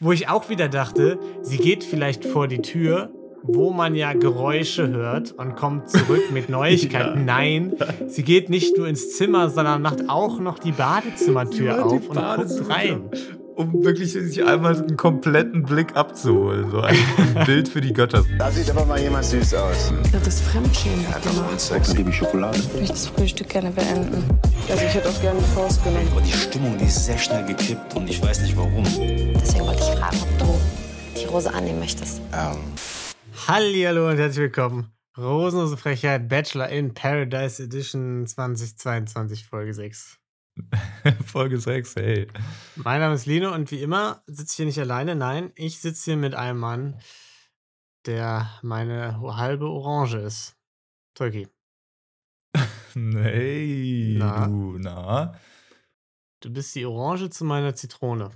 Wo ich auch wieder dachte, sie geht vielleicht vor die Tür, wo man ja Geräusche hört und kommt zurück mit Neuigkeiten. Ja. Nein, sie geht nicht nur ins Zimmer, sondern macht auch noch die Badezimmertür Ja, die auf und guckt rein. Um wirklich sich einmal einen kompletten Blick abzuholen. So ein Bild für die Götter. Da sieht aber mal jemand süß aus. Das ist Fremdschämen. Genau. Sex, liebe Schokolade. Ich möchte das Frühstück gerne beenden. Also ich hätte auch gerne die Faust genommen. Aber die Stimmung, die ist sehr schnell gekippt und ich weiß nicht warum. Deswegen wollte ich fragen, ob du die Rose annehmen möchtest. Ähm, Hallihallo und herzlich willkommen. Rosenlose Frechheit Bachelor in Paradise Edition 2022 Folge 6. Folge 6, hey. Mein Name ist Lino und wie immer sitze ich hier nicht alleine. Nein, ich sitze hier mit einem Mann, der meine halbe Orange ist. Tolki, Hey, Na? du, na. du bist die Orange zu meiner Zitrone.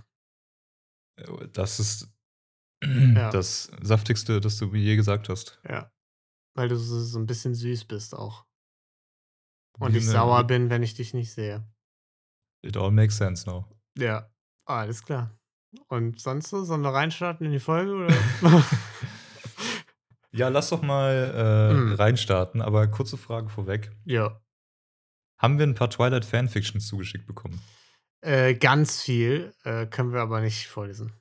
Das ist Ja. das saftigste, das du mir je gesagt hast. Ja. Weil du so, so ein bisschen süß bist auch. Und Wie ich sauer bin, wenn ich dich nicht sehe. It all makes sense now. Ja, alles klar. Und sonst so? Sollen wir reinstarten in die Folge? Oder? Ja, lass doch mal äh, Mm. reinstarten, aber kurze Frage vorweg. ja. Haben wir ein paar Twilight Fanfictions zugeschickt bekommen? Äh, ganz viel äh, können wir aber nicht vorlesen.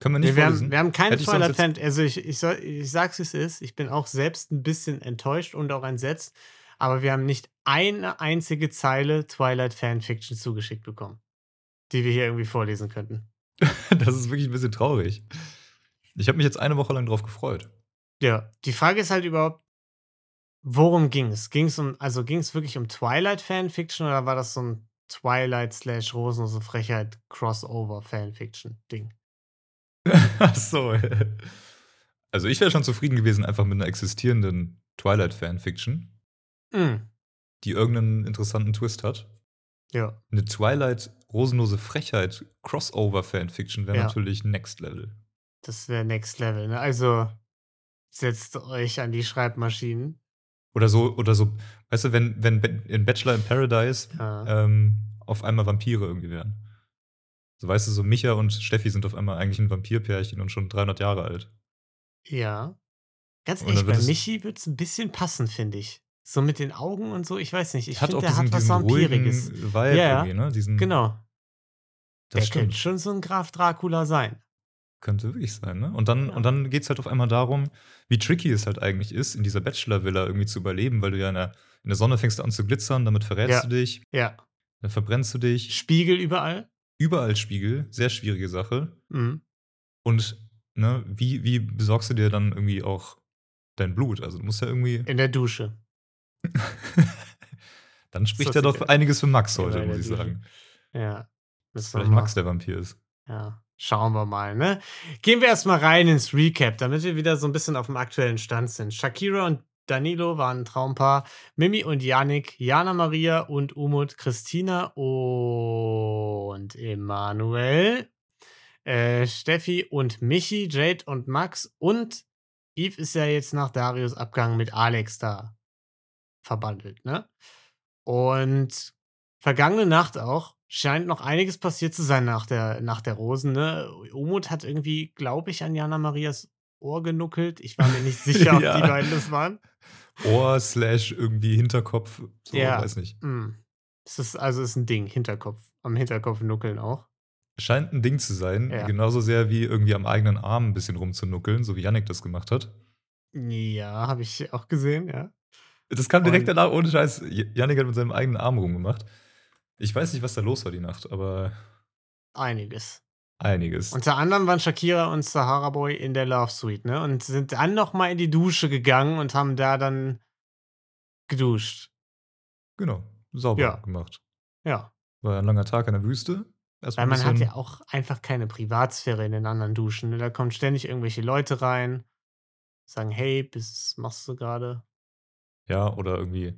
Können wir Nee, nicht wir, haben, vorlesen? wir haben keine Hätte Twilight Fan. Also ich, ich, soll, ich sag's wie es ist. Ich bin auch selbst ein bisschen enttäuscht und auch entsetzt. Aber wir haben nicht eine einzige Zeile Twilight Fanfiction zugeschickt bekommen, die wir hier irgendwie vorlesen könnten. Das ist wirklich ein bisschen traurig. Ich habe mich jetzt eine Woche lang drauf gefreut. Ja, die Frage ist halt überhaupt, worum ging es? Ging es um, also ging es wirklich um Twilight Fanfiction oder war das so ein Twilight slash Rosenlose Frechheit Crossover Fanfiction Ding? Ach so. Also ich wäre schon zufrieden gewesen, einfach mit einer existierenden Twilight-Fanfiction, Mm, die irgendeinen interessanten Twist hat. ja, Eine Twilight Rosenlose Frechheit Crossover-Fanfiction wäre Ja. natürlich Next Level. das wäre Next Level. Ne? Also setzt euch an die Schreibmaschinen. Oder so, oder so, weißt du, wenn, wenn in Bachelor in Paradise Ja. ähm, auf einmal Vampire irgendwie wären. So weißt du, so Micha und Steffi sind auf einmal eigentlich ein Vampirpärchen und schon 300 Jahre alt. ja. Ganz ehrlich, bei Michi wird es ein bisschen passen, finde ich. So mit den Augen und so, ich weiß nicht. Ich finde, der hat was Vampiriges. Vibe Ja, ne? Diesen, Genau. das der stimmt. könnte schon so ein Graf Dracula sein. Könnte wirklich sein, ne? Und dann, Ja. und dann geht es halt auf einmal darum, wie tricky es halt eigentlich ist, in dieser Bachelor-Villa irgendwie zu überleben, weil du ja in der, in der Sonne fängst du an zu glitzern, damit verrätst Ja. du dich, Ja. dann verbrennst du dich. Spiegel überall. Überall Spiegel, sehr schwierige Sache. Mhm. Und ne, wie, wie besorgst du dir dann irgendwie auch dein Blut? Also du musst ja irgendwie. In der Dusche. dann spricht ja doch einiges für Max Ja, heute, der muss ich sagen. Ja. Vielleicht Max der Vampir ist. Ja. Schauen wir mal, ne? Gehen wir erstmal rein ins Recap, damit wir wieder so ein bisschen auf dem aktuellen Stand sind. Shakira und Danilo waren ein Traumpaar. Mimi und Yannick, Jana Maria und Umut, Christina und Emanuel. Äh, Steffi und Michi, Jade und Max und Yves ist ja jetzt nach Darius Abgang mit Alex da verbandelt, ne? Und vergangene Nacht auch scheint noch einiges passiert zu sein nach der, nach der Rosen, ne? Umut hat irgendwie, glaube ich, an Jana Marias Ohr genuckelt. Ich war mir nicht sicher, ob Ja. die beiden das waren. Ohr slash irgendwie Hinterkopf. So, Ja. weiß nicht. Hm. Es ist also ist ein Ding, Hinterkopf. Am Hinterkopf nuckeln auch. Scheint ein Ding zu sein, Ja. genauso sehr wie irgendwie am eigenen Arm ein bisschen rumzunuckeln, so wie Yannick das gemacht hat. Ja, habe ich auch gesehen, ja. Das kam direkt Und- danach, ohne Scheiß. J- Yannick hat mit seinem eigenen Arm rumgemacht. Ich weiß nicht, was da los war die Nacht, aber Einiges. einiges. Unter anderem waren Shakira und Sahara Boy in der Love Suite, ne? Und sind dann noch mal in die Dusche gegangen und haben da dann geduscht. genau, sauber Ja. gemacht. Ja. War ein langer Tag in der Wüste. Erstmal Weil man hat ja auch einfach keine Privatsphäre in den anderen Duschen. Ne? Da kommen ständig irgendwelche Leute rein, sagen, hey, was machst du gerade? Ja, oder irgendwie.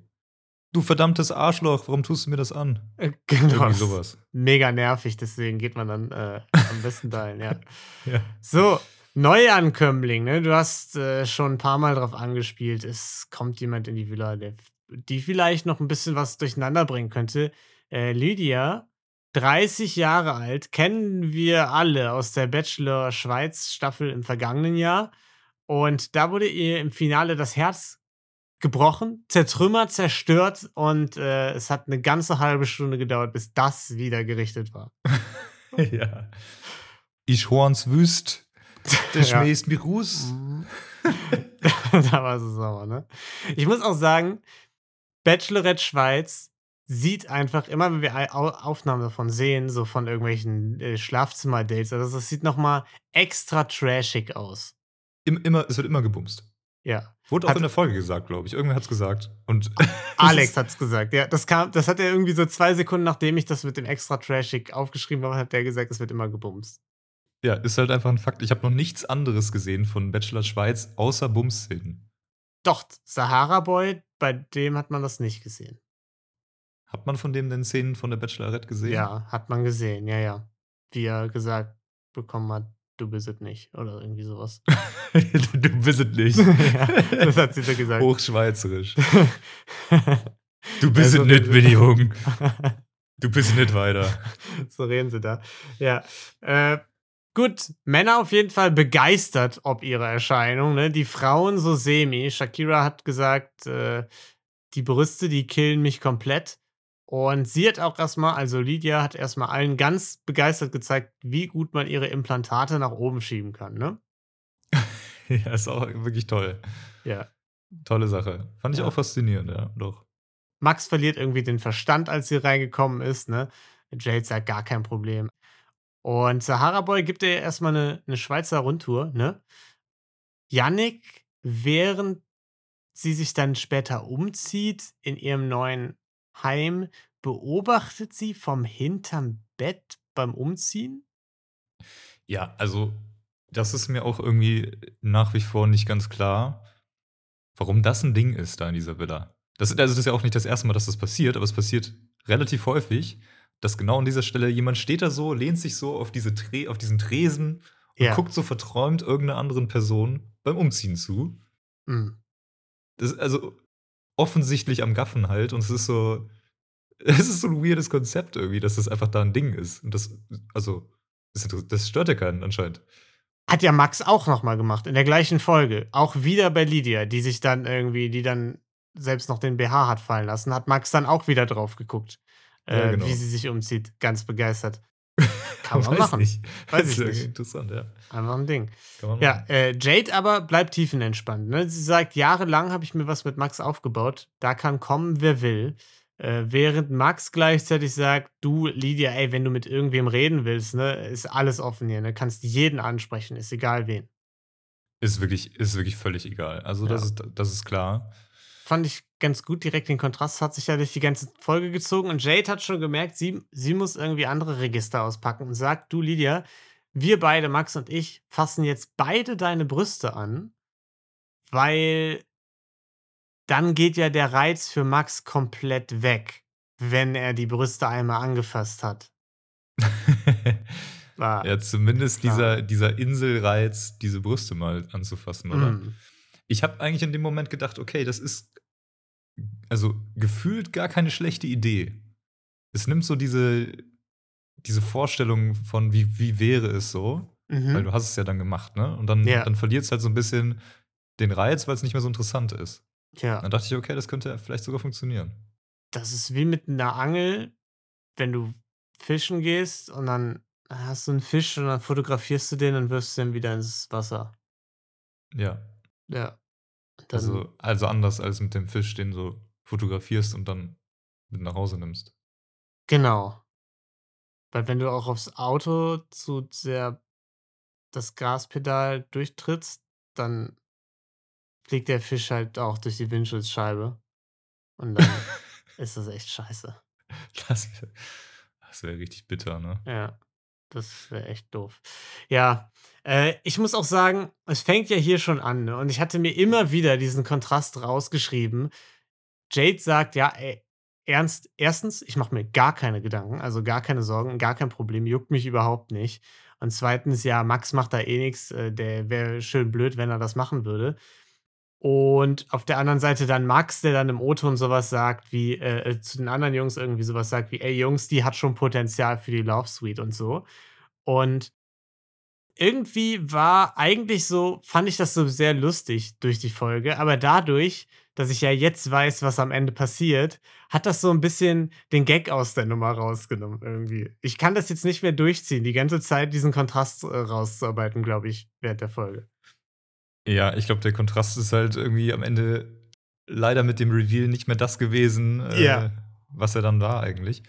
Du verdammtes Arschloch, warum tust du mir das an? Äh, Genau. Irgendwie sowas. Mega nervig, deswegen geht man dann äh, am besten dahin, ja. Ja. So, Neuankömmling, ne? Du hast äh, schon ein paar Mal drauf angespielt. Es kommt jemand in die Villa, der, die vielleicht noch ein bisschen was durcheinander bringen könnte. Äh, Lydia 30 Jahre alt, kennen wir alle aus der Bachelor Schweiz Staffel im vergangenen Jahr. Und da wurde ihr im Finale das Herz gebrochen, zertrümmert, zerstört und äh, es hat eine ganze halbe Stunde gedauert, bis das wieder gerichtet war. ja. Ich horns wüst, der schmähst mich Ruß. da war sie sauer, ne? Ich muss auch sagen, Bachelorette Schweiz sieht einfach, immer wenn wir Au- Aufnahmen davon sehen, so von irgendwelchen äh, Schlafzimmer-Dates, also das sieht nochmal extra trashig aus. Im, immer, es wird immer gebumst. Ja. Wurde auch Hat- in der Folge gesagt, glaube ich. Irgendwer hat's gesagt. Und Alex hat's gesagt, ja. Das kam, das hat er irgendwie so zwei Sekunden, nachdem ich das mit dem extra trashig aufgeschrieben habe, hat der gesagt, es wird immer gebumst. ja, ist halt einfach ein Fakt. Ich habe noch nichts anderes gesehen von Bachelor Schweiz außer Bums-Szenen. Doch, Sahara Boy, bei dem hat man das nicht gesehen. Hat man von dem denn Szenen von der Bachelorette gesehen? Ja, hat man gesehen, ja, ja. Wie er gesagt bekommen hat, du bist es nicht. Oder irgendwie sowas. du bist es nicht. ja, das hat sie so gesagt. Hochschweizerisch. Du bist Also, es nicht, Winnie Jung. Du bist nicht weiter. so reden sie da. Ja. Äh, gut, Männer auf jeden Fall begeistert ob ihrer Erscheinung. Ne? Die Frauen so semi. Shakira hat gesagt, äh, die Brüste, die killen mich komplett. Und sie hat auch erstmal, also Lydia hat erstmal allen ganz begeistert gezeigt, wie gut man ihre Implantate nach oben schieben kann. Ne? Ja, ist auch wirklich toll. Ja. Tolle Sache. Fand ich Ja. auch faszinierend, ja, doch. Max verliert irgendwie den Verstand, als sie reingekommen ist. Ne? Jade sagt gar kein Problem. Und Sahara Boy gibt ihr erstmal eine, eine Schweizer Rundtour. Ne? Yannick, während sie sich dann später umzieht in ihrem neuen Heim, beobachtet sie vom hinterm Bett beim Umziehen. Ja, also, das ist mir auch irgendwie nach wie vor nicht ganz klar, warum das ein Ding ist da in dieser Villa. Das, also das ist ja auch nicht das erste Mal, dass das passiert, aber es passiert relativ häufig, dass genau an dieser Stelle jemand steht da so, lehnt sich so auf, diese Tre auf diesen Tresen und Ja. guckt so verträumt irgendeiner anderen Person beim Umziehen zu. Mm. Das ist also offensichtlich am Gaffen halt und es ist so, es ist so ein weirdes Konzept irgendwie, dass das einfach da ein Ding ist. Und das, also, das, stört ja keinen anscheinend. Hat ja Max auch nochmal gemacht, in der gleichen Folge. Auch wieder bei Lydia, die sich dann irgendwie, die dann selbst noch den BH hat fallen lassen, hat Max dann auch wieder drauf geguckt, äh, Ja, genau. wie sie sich umzieht. Ganz begeistert. Kann man Weiß machen. Nicht. Weiß Das ich ist nicht. Interessant, ja. Einfach ein Ding. Ja, äh, Jade aber bleibt tiefenentspannt. Ne? Sie sagt, jahrelang habe ich mir was mit Max aufgebaut. Da kann kommen, wer will. Äh, während Max gleichzeitig sagt, du, Lydia, ey, wenn du mit irgendwem reden willst, ne, ist alles offen hier. Ne? Kannst jeden ansprechen, ist egal wen. Ist wirklich, ist wirklich völlig egal. Also, das, Ja. ist, das ist klar. Fand ich ganz gut, direkt den Kontrast hat sich ja durch die ganze Folge gezogen. Und Jade hat schon gemerkt, sie, sie muss irgendwie andere Register auspacken und sagt, du, Lydia, wir beide, Max und ich, fassen jetzt beide deine Brüste an, weil dann geht ja der Reiz für Max komplett weg, wenn er die Brüste einmal angefasst hat. War, ja, zumindest Klar. dieser, dieser Inselreiz, diese Brüste mal anzufassen, oder? mm, Ich habe eigentlich in dem Moment gedacht, okay, das ist also gefühlt gar keine schlechte Idee. Es nimmt so diese, diese Vorstellung von, wie, wie wäre es so, mhm. weil du hast es ja dann gemacht, ne? Und dann, Ja. dann verliert es halt so ein bisschen den Reiz, weil es nicht mehr so interessant ist. ja. Dann dachte ich, okay, das könnte vielleicht sogar funktionieren. das ist wie mit einer Angel, wenn du fischen gehst und dann hast du einen Fisch und dann fotografierst du den und wirfst den wieder ins Wasser. Ja. Ja. Dann, Also, also anders als mit dem Fisch, den du fotografierst und dann mit nach Hause nimmst. genau. Weil wenn du auch aufs Auto zu sehr das Gaspedal durchtrittst, dann fliegt der Fisch halt auch durch die Windschutzscheibe. Und dann ist das echt scheiße. Das wäre das wär richtig bitter, ne? Ja, das wäre echt doof. Ja, äh, ich muss auch sagen, es fängt ja hier schon an, ne? Und ich hatte mir immer wieder diesen Kontrast rausgeschrieben. Jade sagt, ja, ey, ernst, erstens, ich mache mir gar keine Gedanken, also gar keine Sorgen, gar kein Problem, juckt mich überhaupt nicht. Und zweitens, ja, Max macht da eh nichts, äh, der wäre schön blöd, wenn er das machen würde. Und auf der anderen Seite dann Max, der dann im O-Ton sowas sagt, wie äh, äh, zu den anderen Jungs irgendwie sowas sagt, wie, ey Jungs, die hat schon Potenzial für die Love Suite und so. Und irgendwie war eigentlich so, fand ich das so sehr lustig durch die Folge, aber dadurch, dass ich ja jetzt weiß, was am Ende passiert, hat das so ein bisschen den Gag aus der Nummer rausgenommen irgendwie. Ich kann das jetzt nicht mehr durchziehen, die ganze Zeit diesen Kontrast äh, rauszuarbeiten, glaube ich, während der Folge. Ja, ich glaube, der Kontrast ist halt irgendwie am Ende leider mit dem Reveal nicht mehr das gewesen, äh, Ja. was er dann war eigentlich.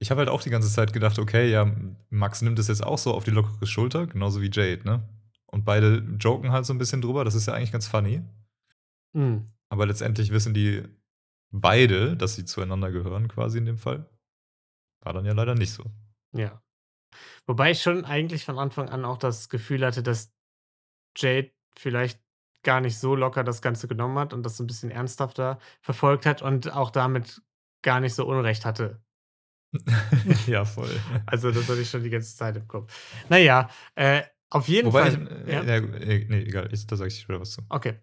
Ich habe halt auch die ganze Zeit gedacht, okay, ja, Max nimmt es jetzt auch so auf die lockere Schulter, genauso wie Jade, ne? Und beide joken halt so ein bisschen drüber, das ist ja eigentlich ganz funny. Hm. Aber letztendlich wissen die beide, dass sie zueinander gehören, quasi in dem Fall. War dann ja leider nicht so. Ja. Wobei ich schon eigentlich von Anfang an auch das Gefühl hatte, dass Jade vielleicht gar nicht so locker das Ganze genommen hat und das so ein bisschen ernsthafter verfolgt hat und auch damit gar nicht so Unrecht hatte. ja, voll. Also, das hatte ich schon die ganze Zeit im Kopf. Naja, äh, auf jeden Wobei, Fall. ich, ja? äh, ja, äh, nee, egal, ich, da sage ich später was zu. Okay.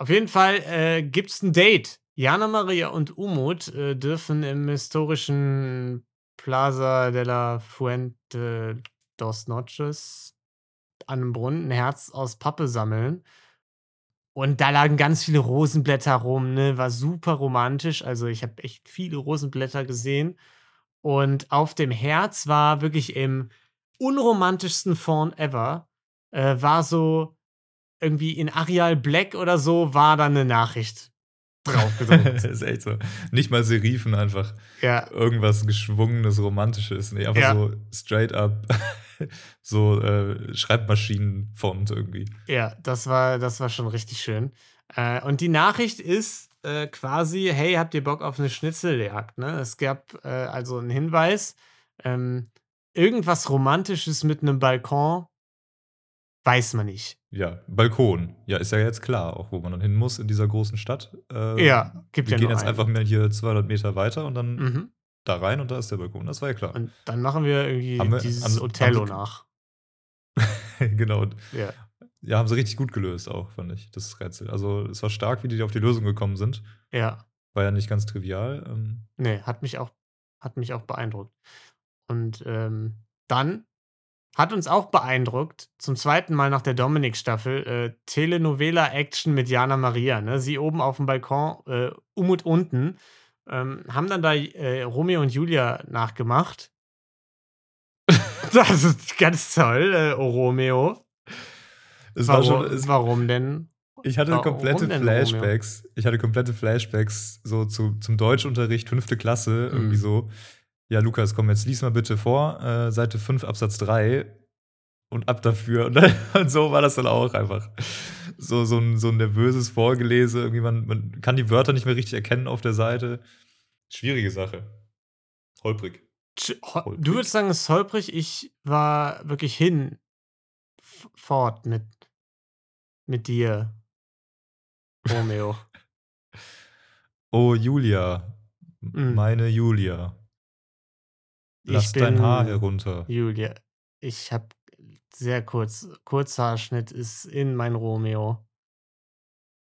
Auf jeden Fall äh, gibt es ein Date. Jana Maria und Umut äh, dürfen im historischen Plaza de la Fuente dos Noches an einem Brunnen ein Herz aus Pappe sammeln. Und da lagen ganz viele Rosenblätter rum, ne? War super romantisch. Also ich habe echt viele Rosenblätter gesehen. Und auf dem Herz war wirklich im unromantischsten Font ever, äh, war so irgendwie in Arial Black oder so, war da eine Nachricht drauf ist echt so. Nicht mal Serifen, einfach ja, irgendwas geschwungenes, romantisches. Nee, einfach Ja. so straight up, so äh, Schreibmaschinenfont irgendwie. ja, das war, das war schon richtig schön. Äh, und die Nachricht ist äh, quasi, hey, habt ihr Bock auf eine Schnitzeljagd? Ne? Es gab äh, also einen Hinweis, ähm, irgendwas Romantisches mit einem Balkon, weiß man nicht. Ja, Balkon. Ja, ist ja jetzt klar, auch wo man dann hin muss in dieser großen Stadt. Äh, Ja, gibt Wir ja gehen nur jetzt einen. einfach mal hier 200 Meter weiter und dann Mhm. da rein und da ist der Balkon. Das war ja klar. Und dann machen wir irgendwie wir- dieses haben Othello haben sie- nach. genau. Ja. Ja, haben sie richtig gut gelöst auch, fand ich, das Rätsel. Also es war stark, wie die auf die Lösung gekommen sind. Ja. War ja nicht ganz trivial. Ähm, Nee, hat mich auch, hat mich auch beeindruckt. Und ähm, dann hat uns auch beeindruckt, zum zweiten Mal nach der Dominik-Staffel, äh, Telenovela-Action mit Jana Maria. Ne? Sie oben auf dem Balkon, äh, Umut unten, ähm, haben dann da äh, Romeo und Julia nachgemacht. das ist ganz toll, äh, oh Romeo. es war Warum, schon, es, warum denn? ich hatte Warum komplette denn, Romeo? Flashbacks. Ich hatte komplette Flashbacks so zu, zum Deutschunterricht, fünfte Klasse, irgendwie Mhm. so. Ja, Lukas, komm, jetzt lies mal bitte vor, äh, Seite 5, Absatz 3 und ab dafür. Und, dann, und so war das dann auch einfach. So, so, ein, so ein nervöses Vorgelese. Irgendwie man, man kann die Wörter nicht mehr richtig erkennen auf der Seite. Schwierige Sache. Holprig. Holprig. Du würdest sagen, es ist holprig. Ich war wirklich hin fort mit, mit dir, Romeo. Oh, Julia. Mhm. Meine Julia. Ich Lass dein bin Haar herunter. Julia. Ich habe sehr kurz, Kurzhaarschnitt ist in mein Romeo.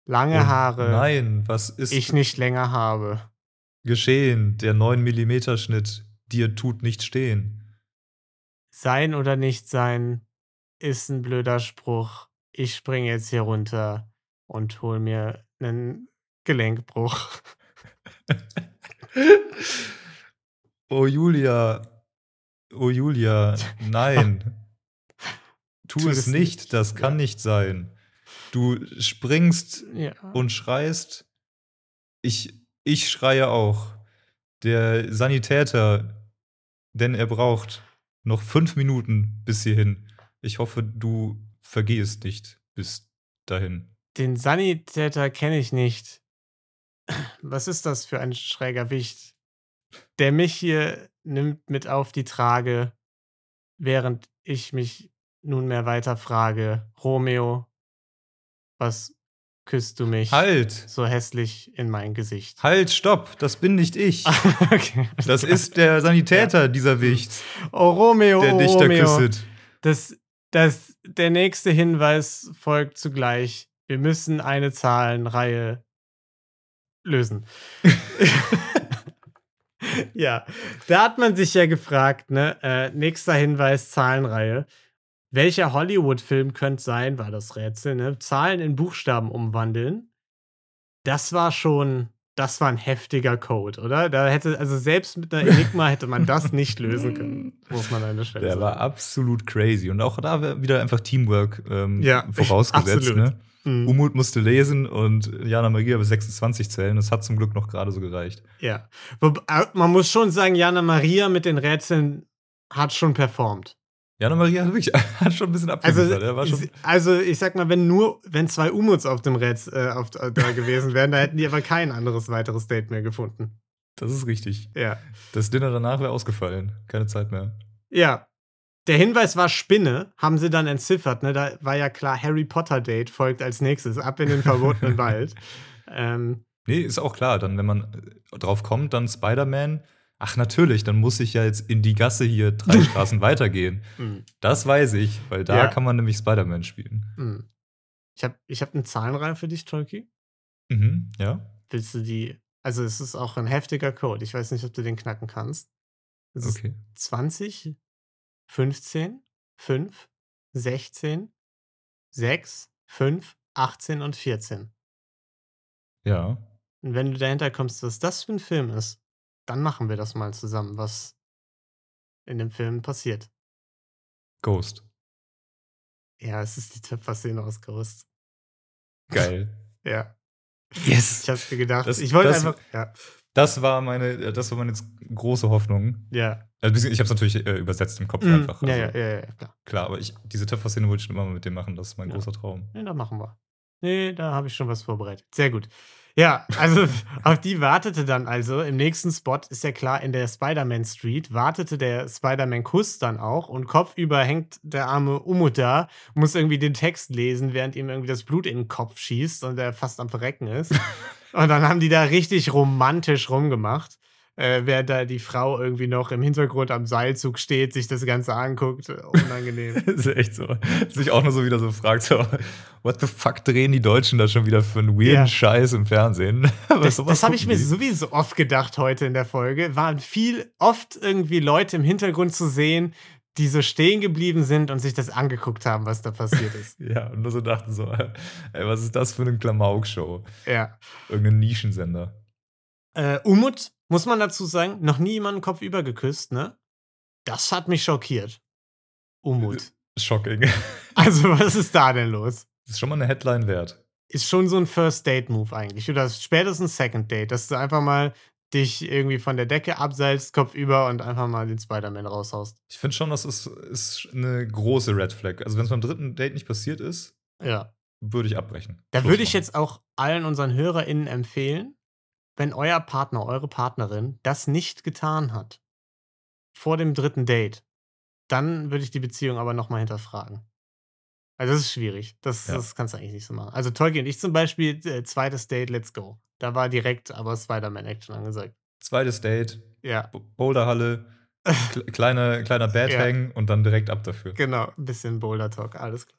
Lange Oh, Haare, Nein, was ist ich nicht länger habe. geschehen? Der 9 mm Schnitt. Dir tut nicht stehen. Sein oder nicht sein ist ein blöder Spruch. Ich springe jetzt hier runter und hol mir einen Gelenkbruch. Oh, Julia. Oh, Julia. Nein. Tu Tu es nicht, nicht. das kann Ja. nicht sein. Du springst Ja. und schreist. Ich, ich schreie auch. Der Sanitäter, denn er braucht noch fünf Minuten bis hierhin. Ich hoffe, du vergehst nicht bis dahin. Den Sanitäter kenne ich nicht. Was ist das für ein schräger Wicht, der mich hier nimmt mit auf die Trage, während ich mich nunmehr weiter frage, Romeo, was küsst du mich Halt! so hässlich in mein Gesicht? Halt, stopp! Das bin nicht ich. okay. Das ist der Sanitäter, dieser Wicht, Oh, Romeo, der oh, dich da Romeo. küsset. Das, das, der nächste Hinweis folgt zugleich. wir müssen eine Zahlenreihe lösen. ja, da hat man sich ja gefragt, ne? Äh, nächster Hinweis, Zahlenreihe. Welcher Hollywood-Film könnte sein, war das Rätsel, ne? Zahlen in Buchstaben umwandeln. Das war schon, das war ein heftiger Code, oder? Da hätte, also selbst mit einer Enigma hätte man das nicht lösen können, muss man an der Stelle Der sagen. war absolut crazy. Und auch da wieder einfach Teamwork ähm, Ja, vorausgesetzt. absolut. Ne? Mhm. Umut musste lesen und Jana Maria bis 26 zählen. Das hat zum Glück noch gerade so gereicht. Ja. Man muss schon sagen, Jana Maria mit den Rätseln hat schon performt. Jana Maria hat wirklich hat schon ein bisschen Also, abgeliefert. Er sie- also ich sag mal, wenn nur, wenn zwei Umuts auf dem Rätsel äh, auf, äh, da gewesen wären, da hätten die aber kein anderes weiteres Date mehr gefunden. das ist richtig. Ja. Das Dinner danach wäre ausgefallen. Keine Zeit mehr. Ja. Der Hinweis war Spinne, haben sie dann entziffert, ne? Da war ja klar, Harry Potter Date folgt als nächstes, ab in den verbotenen Wald. Ähm, Nee, ist auch klar. Dann, wenn man äh, drauf kommt, dann Spider-Man. Ach, natürlich, dann muss ich ja jetzt in die Gasse hier drei Straßen weitergehen. mh, Das weiß ich, weil da Ja. kann man nämlich Spider-Man spielen. Ich habe ich hab eine Zahlenreihe für dich, Tolki. Mhm, ja. Willst du die? Also, es ist auch ein heftiger Code. Ich weiß nicht, ob du den knacken kannst. Es ist Okay. 20, 15, 5, 16, 6, 5, 18 und 14. Ja. Und wenn du dahinter kommst, was das für ein Film ist, dann machen wir das mal zusammen, was in dem Film passiert. Ghost. Ja, es ist die Töpfer-Szene aus Ghost. Geil. Ja, Yes. ich hab's mir gedacht. Das- ich wollte einfach. Ja, Das war meine, äh, das war meine große Hoffnung. ja. Also, ich habe es natürlich äh, übersetzt im Kopf Mhm, einfach. ja, also, ja, ja, ja, klar. Klar, aber ich, diese Töpfer-Szene wollte ich schon immer mal mit dem machen. Das ist mein Ja. großer Traum. Nee, da machen wir. Nee, da habe ich schon was vorbereitet. Sehr gut. Ja, also auf die wartete dann also. Im nächsten Spot ist ja klar, in der Spider-Man Street wartete der Spider-Man-Kuss dann auch und kopfüber hängt der arme Umut da, muss irgendwie den Text lesen, während ihm irgendwie das Blut in den Kopf schießt und er fast am Verrecken ist. und dann haben die da richtig romantisch rumgemacht. Äh, während da die Frau irgendwie noch im Hintergrund am Seilzug steht, sich das Ganze anguckt. Unangenehm. Das ist echt so. Sich auch nur so wieder so fragt, so, what the fuck drehen die Deutschen da schon wieder für einen weirden Ja. Scheiß im Fernsehen? Das, das habe ich mir die. sowieso oft gedacht heute in der Folge. Waren viel, oft irgendwie Leute im Hintergrund zu sehen, die so stehen geblieben sind und sich das angeguckt haben, was da passiert ist. Ja, und nur so dachten so, ey, was ist das für eine Klamauk-Show? ja. Irgendein Nischensender. Äh, Umut, muss man dazu sagen, noch nie jemanden Kopf über geküsst, ne? Das hat mich schockiert. Umut. Shocking. Also, was ist da denn los? Das ist schon mal eine Headline wert. Ist schon so ein First-Date-Move eigentlich. Oder spätestens Second-Date, dass du einfach mal dich irgendwie von der Decke abseilst, Kopf über und einfach mal den Spider-Man raushaust. Ich finde schon, das ist, ist eine große Red Flag. Also, wenn es beim dritten Date nicht passiert ist, Ja. würde ich abbrechen. Da würde ich jetzt auch allen unseren HörerInnen empfehlen, wenn euer Partner, eure Partnerin das nicht getan hat, vor dem dritten Date, dann würde ich die Beziehung aber nochmal hinterfragen. Also das ist schwierig. Das, Ja. das kannst du eigentlich nicht so machen. Also Tolkien und ich zum Beispiel, äh, zweites Date, let's go. Da war direkt aber Spider-Man-Action angesagt. Zweites Date, Ja, Boulderhalle, kle- kleine, kleiner Bad Ja. Hang und dann direkt ab dafür. Genau, ein bisschen Boulder Talk, alles klar.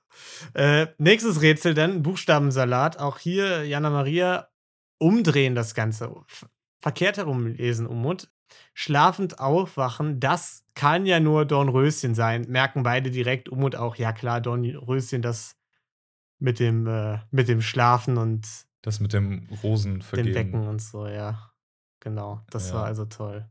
Äh, nächstes Rätsel dann, Buchstabensalat. Auch hier, Jana Maria, umdrehen das Ganze. Verkehrt herum lesen, Umut. Schlafend aufwachen, das kann ja nur Dornröschen sein. Merken beide direkt, Umut auch, ja klar, Dornröschen, das mit dem, äh, mit dem Schlafen und Das mit dem Rosen dem. Wecken und so, ja. Genau, das Ja. war also toll.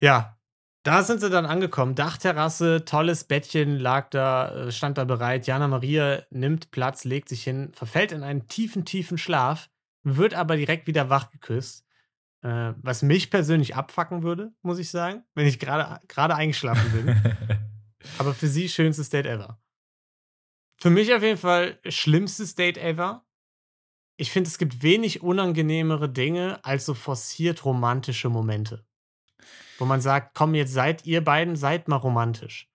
Ja, da sind sie dann angekommen. Dachterrasse, tolles Bettchen lag da, äh, stand da bereit. Jana Maria nimmt Platz, legt sich hin, verfällt in einen tiefen, tiefen Schlaf, wird aber direkt wieder wach geküsst. Äh, was mich persönlich abfacken würde, muss ich sagen, wenn ich gerade gerade eingeschlafen bin. Aber für sie schönstes Date ever. Für mich auf jeden Fall schlimmstes Date ever. Ich finde, es gibt wenig unangenehmere Dinge als so forciert romantische Momente. Wo man sagt, komm, jetzt seid ihr beiden, seid mal romantisch.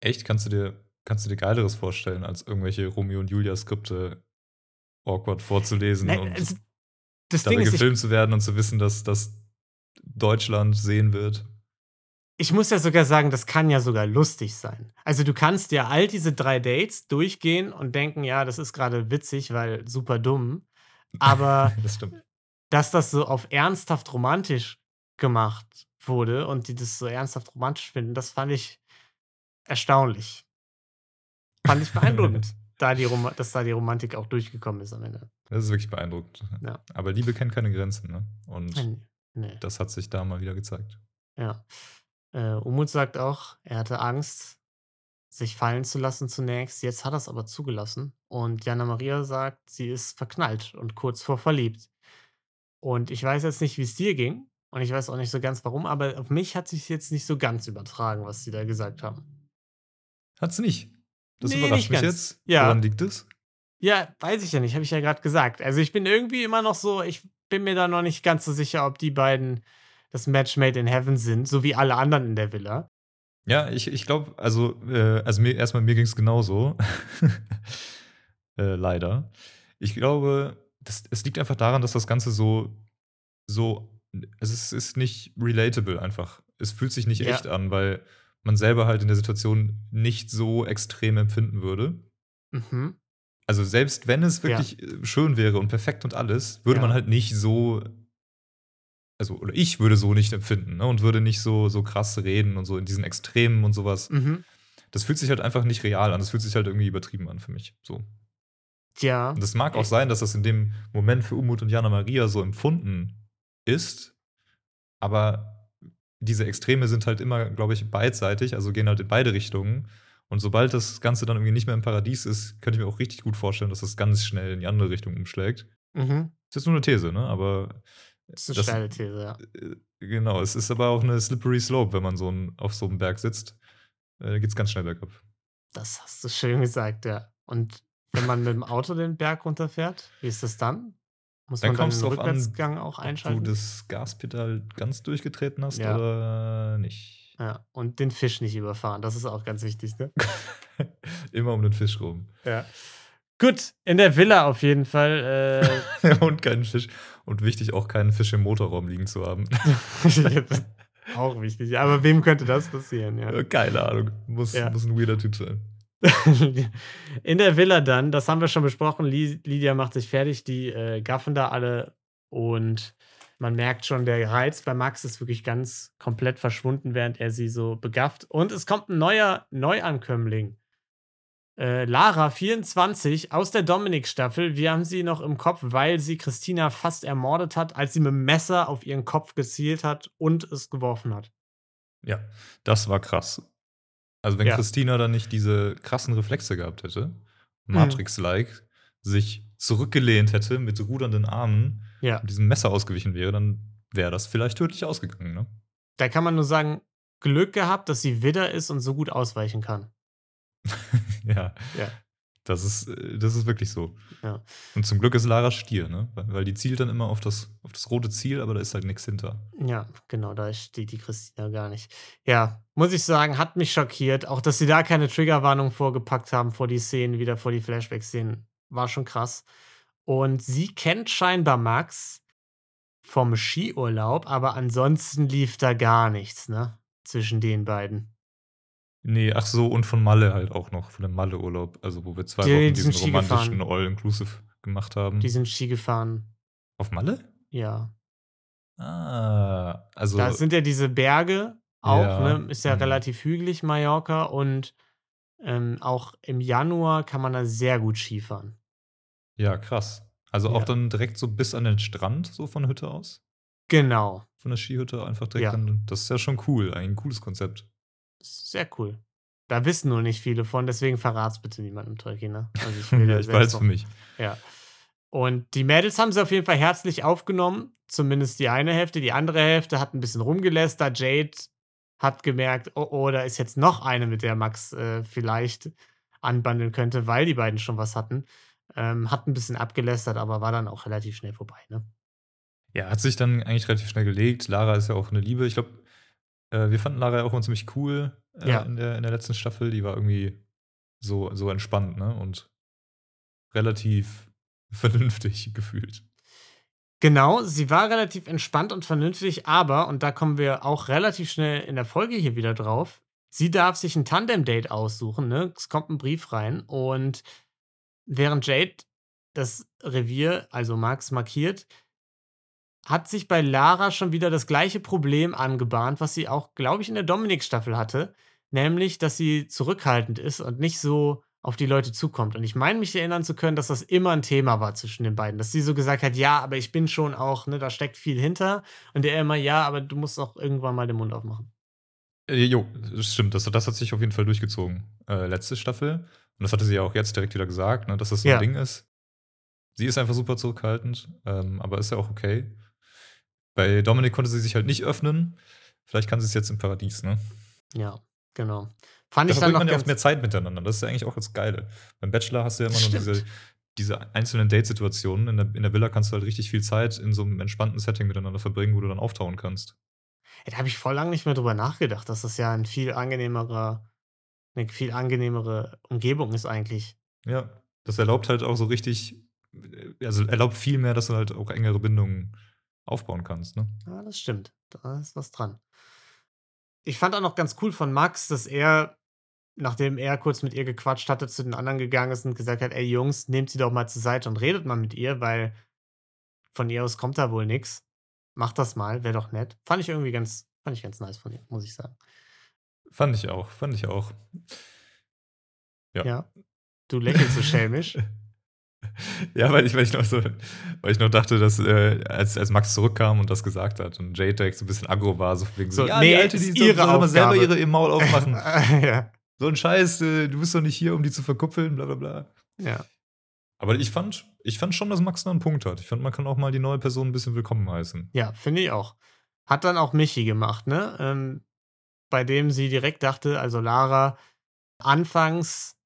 Echt? Kannst du dir, kannst du dir Geileres vorstellen, als irgendwelche Romeo und Julia-Skripte awkward vorzulesen Nein, und also, das Ding dabei ist, ich, gefilmt zu werden und zu wissen, dass das Deutschland sehen wird? ich muss ja sogar sagen, das kann ja sogar lustig sein. Also du kannst ja all diese drei Dates durchgehen und denken, ja, das ist gerade witzig, weil super dumm. Aber das dass das so auf ernsthaft romantisch gemacht wurde und die das so ernsthaft romantisch finden, das fand ich erstaunlich. Fand ich beeindruckend, da die dass da die Romantik auch durchgekommen ist am Ende. Das ist wirklich beeindruckend. Ja. Aber Liebe kennt keine Grenzen, ne? Und nee. das hat sich da mal wieder gezeigt. Ja. Äh, Umut sagt auch, er hatte Angst, sich fallen zu lassen zunächst. Jetzt hat er es aber zugelassen. Und Jana Maria sagt, sie ist verknallt und kurz vor verliebt. Und ich weiß jetzt nicht, wie es dir ging. Und ich weiß auch nicht so ganz warum, aber auf mich hat sich jetzt nicht so ganz übertragen, was sie da gesagt haben. Hat's nicht. Das Nee, überrascht nicht mich ganz. jetzt. Ja. Woran liegt es? Ja, weiß ich ja nicht, habe ich ja gerade gesagt. Also ich bin irgendwie immer noch so, ich bin mir da noch nicht ganz so sicher, ob die beiden das Match made in heaven sind, so wie alle anderen in der Villa. Ja, ich, ich glaube, also, äh, also mir, erstmal mir ging es genauso. äh, leider. Ich glaube, das, es liegt einfach daran, dass das Ganze so, so, es ist, ist nicht relatable einfach. Es fühlt sich nicht Ja. echt an, weil man selber halt in der Situation nicht so extrem empfinden würde. Mhm. Also selbst wenn es wirklich äh, schön wäre und perfekt und alles, würde Ja. man halt nicht so, also oder ich würde so nicht empfinden ne? und würde nicht so, so krass reden und so in diesen Extremen und sowas. Mhm. Das fühlt sich halt einfach nicht real an. Das fühlt sich halt irgendwie übertrieben an für mich. So. Ja. Und das mag auch sein, dass das in dem Moment für Umut und Jana Maria so empfunden ist, aber diese Extreme sind halt immer, glaube ich, beidseitig, also gehen halt in beide Richtungen. Und sobald das Ganze dann irgendwie nicht mehr im Paradies ist, könnte ich mir auch richtig gut vorstellen, dass das ganz schnell in die andere Richtung umschlägt. Mhm. Ist jetzt nur eine These, ne? Aber Das ist eine Das- steile These, ja. äh, genau, es ist aber auch eine slippery slope, wenn man so ein, auf so einem Berg sitzt. Äh, geht es ganz schnell bergab. Das hast du schön gesagt, ja. Und wenn man mit dem Auto den Berg runterfährt, wie ist das dann? Muss Dann man dann kommt's den drauf an, Rückwärtsgang auch Ob einschalten? du das Gaspedal ganz durchgetreten hast Ja. oder nicht. ja, und den Fisch nicht überfahren, das ist auch ganz wichtig, ne? Immer um den Fisch rum. Ja. Gut, in der Villa auf jeden Fall. Äh, und keinen Fisch. Und wichtig, auch keinen Fisch im Motorraum liegen zu haben. auch wichtig. Aber wem könnte das passieren, ja? Keine Ahnung. Muss, Ja. muss ein weirder Typ sein. In der Villa dann, das haben wir schon besprochen, Lydia macht sich fertig, die äh, gaffen da alle und man merkt schon, der Reiz bei Max ist wirklich ganz komplett verschwunden, während er sie so begafft. Und es kommt ein neuer Neuankömmling. Äh, Lara, 24, aus der Dominik-Staffel. Wir haben sie noch im Kopf, weil sie Christina fast ermordet hat, als sie mit dem Messer auf ihren Kopf gezielt hat und es geworfen hat. Ja, das war krass. Also, wenn Ja. Christina dann nicht diese krassen Reflexe gehabt hätte, Mhm. Matrix-like, sich zurückgelehnt hätte mit rudernden Armen Ja. und diesem Messer ausgewichen wäre, dann wäre das vielleicht tödlich ausgegangen, ne? Da kann man nur sagen, Glück gehabt, dass sie Widder ist und so gut ausweichen kann. ja. Ja. Das ist, äh, das ist wirklich so. Ja. Und zum Glück ist Lara Stier, ne? Weil, weil die zielt dann immer auf das, auf das rote Ziel, aber da ist halt nichts hinter. Ja, genau, da steht die Christina gar nicht. Ja, muss ich sagen, hat mich schockiert. Auch, dass sie da keine Triggerwarnung vorgepackt haben vor die Szenen, wieder vor die Flashback-Szenen, war schon krass. Und sie kennt scheinbar Max vom Skiurlaub, aber ansonsten lief da gar nichts, ne? Zwischen den beiden. Nee, ach so, und von Malle halt auch noch, von dem Malle-Urlaub, also wo wir zwei Die- Wochen die diesen Ski gefahren. romantischen All-Inclusive gemacht haben. Die sind Ski gefahren, Auf Malle? ja. Ah, also. Da sind ja diese Berge auch, Ja, ne? Ist ja mhm. relativ hügelig, Mallorca. Und ähm, auch im Januar kann man da sehr gut Skifahren. ja, krass. Also auch Ja. dann direkt so bis an den Strand, so von der Hütte aus? Genau. Von der Skihütte einfach direkt Ja. an. Das ist ja schon cool, eigentlich ein cooles Konzept. Sehr cool. Da wissen nur nicht viele von, deswegen verrat's bitte niemandem, Tolkien. Ne? Also ich, Ja, will da ich weiß noch- für mich. Ja. Und die Mädels haben sie auf jeden Fall herzlich aufgenommen. Zumindest die eine Hälfte. Die andere Hälfte hat ein bisschen rumgelästert. Jade hat gemerkt, oh, oh, da ist jetzt noch eine, mit der Max äh, vielleicht anbandeln könnte, weil die beiden schon was hatten. Ähm, hat ein bisschen abgelästert, aber war dann auch relativ schnell vorbei. Ne? Ja, hat sich dann eigentlich relativ schnell gelegt. Lara ist ja auch eine Liebe. Ich glaube, äh, wir fanden Lara ja auch immer ziemlich cool äh, Ja. in, der, in der letzten Staffel. Die war irgendwie so, so entspannt, ne? Und relativ vernünftig gefühlt. Genau, sie war relativ entspannt und vernünftig, aber, und da kommen wir auch relativ schnell in der Folge hier wieder drauf, sie darf sich ein Tandem-Date aussuchen, ne? Es kommt ein Brief rein und während Jade das Revier, also Max, markiert, hat sich bei Lara schon wieder das gleiche Problem angebahnt, was sie auch, glaube ich, in der Dominik-Staffel hatte. Nämlich, dass sie zurückhaltend ist und nicht so auf die Leute zukommt. Und ich meine, mich erinnern zu können, dass das immer ein Thema war zwischen den beiden. Dass sie so gesagt hat, ja, aber ich bin schon auch, ne, da steckt viel hinter. Und er immer, ja, aber du musst auch irgendwann mal den Mund aufmachen. Äh, jo, das stimmt. Das, das hat sich auf jeden Fall durchgezogen. Äh, letzte Staffel. Und das hatte sie ja auch jetzt direkt wieder gesagt, ne, dass das so Ja. ein Ding ist. Sie ist einfach super zurückhaltend, ähm, aber ist ja auch okay. Bei Dominik konnte sie sich halt nicht öffnen. Vielleicht kann sie es jetzt im Paradies, ne? Ja, genau. Fand Da ich dann noch man ja auch mehr Zeit miteinander. Das ist ja eigentlich auch das Geile. Beim Bachelor hast du ja immer nur Stimmt. diese, diese einzelnen Date-Situationen. In der, in der Villa kannst du halt richtig viel Zeit in so einem entspannten Setting miteinander verbringen, wo du dann auftauen kannst. Da habe ich voll lange nicht mehr drüber nachgedacht, dass das ja ein viel angenehmerer, eine viel angenehmere Umgebung ist eigentlich. Ja, das erlaubt halt auch so richtig, äh, also erlaubt viel mehr, dass du halt auch engere Bindungen aufbauen kannst, ne? Ja, das stimmt. Da ist was dran. Ich fand auch noch ganz cool von Max, dass er, nachdem er kurz mit ihr gequatscht hatte, zu den anderen gegangen ist und gesagt hat, ey Jungs, nehmt sie doch mal zur Seite und redet mal mit ihr, weil von ihr aus kommt da wohl nichts. Macht das mal, wäre doch nett. Fand ich irgendwie ganz, fand ich ganz nice von ihm, muss ich sagen. Fand ich auch, fand ich auch. Ja. Ja. Du lächelst so schelmisch. Ja, weil ich, weil ich noch so, weil ich noch dachte, dass äh, als, als Max zurückkam und das gesagt hat und direkt so ein bisschen aggro war, so wegen so, So, ja, nee, die Alte, die soll, ihre soll selber ihre ihr Maul aufmachen. ja. so ein Scheiß, äh, du bist doch nicht hier, um die zu verkuppeln, bla bla bla. ja. Aber ich fand, ich fand schon, dass Max da einen Punkt hat. Ich fand, man kann auch mal die neue Person ein bisschen willkommen heißen. Ja, finde ich auch. Hat dann auch Michi gemacht, ne? Ähm, bei dem sie direkt dachte, also Lara, anfangs,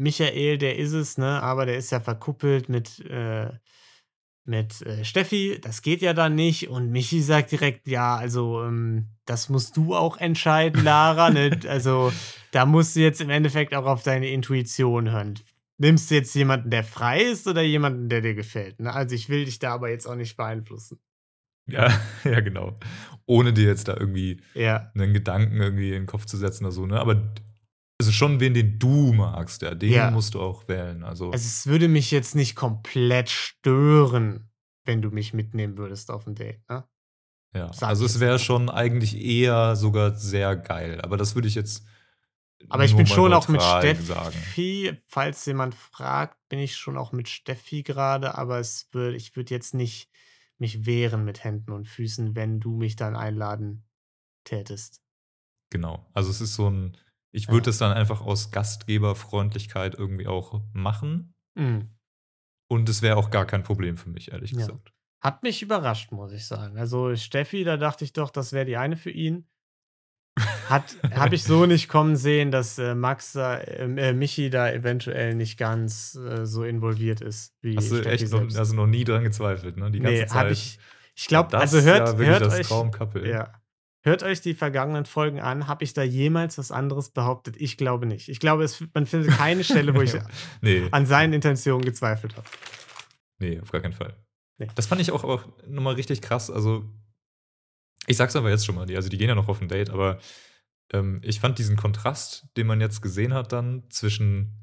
Michael, der ist es, ne? Aber der ist ja verkuppelt mit, äh, mit äh, Steffi. Das geht ja dann nicht. Und Michi sagt direkt, ja, also, ähm, das musst du auch entscheiden, Lara. ne? Also, da musst du jetzt im Endeffekt auch auf deine Intuition hören. Nimmst du jetzt jemanden, der frei ist oder jemanden, der dir gefällt? Ne? Also, ich will dich da aber jetzt auch nicht beeinflussen. Ja, ja, genau. Ohne dir jetzt da irgendwie Ja. einen Gedanken irgendwie in den Kopf zu setzen oder so, ne? Aber also schon wen, den du magst, ja, den Ja. musst du auch wählen. Also, Also es würde mich jetzt nicht komplett stören, wenn du mich mitnehmen würdest auf ein Date, ne? ja. sag also es wäre schon eigentlich eher sogar sehr geil. Aber das würde ich jetzt. Aber ich bin schon auch mit neutral sagen. Steffi, falls jemand fragt, bin ich schon auch mit Steffi gerade, aber es würde, ich würde jetzt nicht mich wehren mit Händen und Füßen, wenn du mich dann einladen tätest. Genau. Also es ist so ein. Ich Ja. würde das dann einfach aus Gastgeberfreundlichkeit irgendwie auch machen. Mhm. Und es wäre auch gar kein Problem für mich, ehrlich Ja. gesagt. Hat mich überrascht, muss ich sagen. Also Steffi, da dachte ich doch, das wäre die eine für ihn. Hat habe ich so nicht kommen sehen, dass äh, Max da, ähm, äh, Michi da eventuell nicht ganz äh, so involviert ist wie Hast du echt noch, also noch nie dran gezweifelt, ne? Die ganze nee, Zeit. habe ich. Ich glaube, also hört, ja hört das euch, ja, hört euch die vergangenen Folgen an. Habe ich da jemals was anderes behauptet? Ich glaube nicht. Ich glaube, es, man findet keine Stelle, wo ich nee, an seinen Intentionen gezweifelt habe. nee, auf gar keinen Fall. Nee. Das fand ich auch, auch nochmal richtig krass. Also, ich sag's aber jetzt schon mal, die, also die gehen ja noch auf ein Date, aber ähm, ich fand diesen Kontrast, den man jetzt gesehen hat, dann zwischen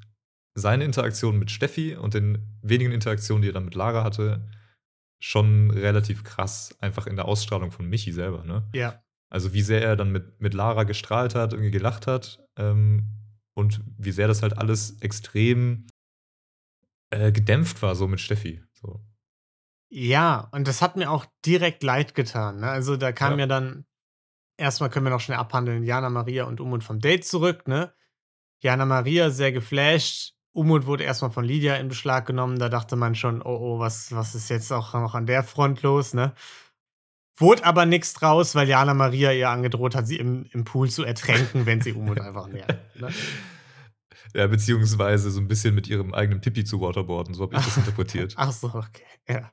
seine Interaktion mit Steffi und den wenigen Interaktionen, die er dann mit Lara hatte, schon relativ krass, einfach in der Ausstrahlung von Michi selber, ne? Ja, Also wie sehr er dann mit, mit Lara gestrahlt hat, irgendwie gelacht hat ähm, und wie sehr das halt alles extrem äh, gedämpft war, so mit Steffi. So. Ja, und das hat mir auch direkt leid getan. Ne? Also da kam ja. Ja. dann, erstmal können wir noch schnell abhandeln, Jana Maria und Umut vom Date zurück, ne? Jana Maria sehr geflasht. Umut wurde erstmal von Lydia in Beschlag genommen. Da dachte man schon, oh, oh, was, was ist jetzt auch noch an der Front los, ne? Wurde aber nichts draus, weil Jana Maria ihr angedroht hat, sie im, im Pool zu ertränken, wenn sie Umut einfach nähert. Ne? Ja, beziehungsweise so ein bisschen mit ihrem eigenen Pipi zu waterboarden, so habe ich das interpretiert. Ach so, okay. Ja.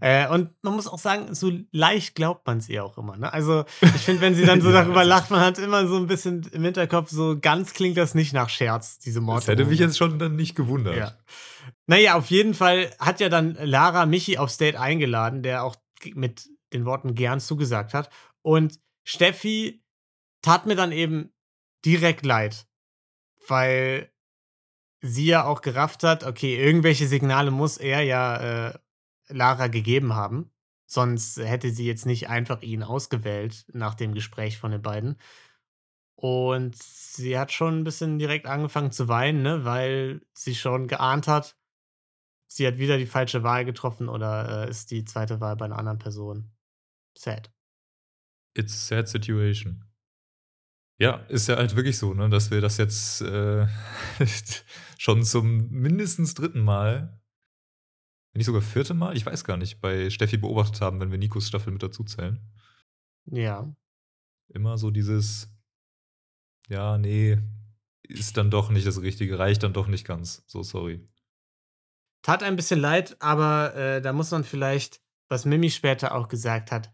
Äh, und man muss auch sagen, so leicht glaubt man es ihr auch immer. Ne? Also, ich finde, wenn sie dann so darüber lacht, man hat immer so ein bisschen im Hinterkopf, so ganz klingt das nicht nach Scherz, diese Mord. Das hätte mich jetzt schon dann nicht gewundert. Ja. Naja, auf jeden Fall hat ja dann Lara Michi aufs Date eingeladen, der auch mit den Worten gern zugesagt hat. Und Steffi tat mir dann eben direkt leid, weil sie ja auch gerafft hat, okay, irgendwelche Signale muss er ja äh, Lara gegeben haben. Sonst hätte sie jetzt nicht einfach ihn ausgewählt nach dem Gespräch von den beiden. Und sie hat schon ein bisschen direkt angefangen zu weinen, ne? weil sie schon geahnt hat, sie hat wieder die falsche Wahl getroffen oder äh, ist die zweite Wahl bei einer anderen Person. Sad. It's a sad situation. Ja, ist ja halt wirklich so, ne, dass wir das jetzt äh, schon zum mindestens dritten Mal, wenn nicht sogar vierte Mal, ich weiß gar nicht, bei Steffi beobachtet haben, wenn wir Nikos Staffel mit dazu zählen. Ja. Immer so dieses, ja, nee, ist dann doch nicht das Richtige, reicht dann doch nicht ganz. So, sorry. Tat ein bisschen leid, aber äh, da muss man vielleicht, was Mimi später auch gesagt hat,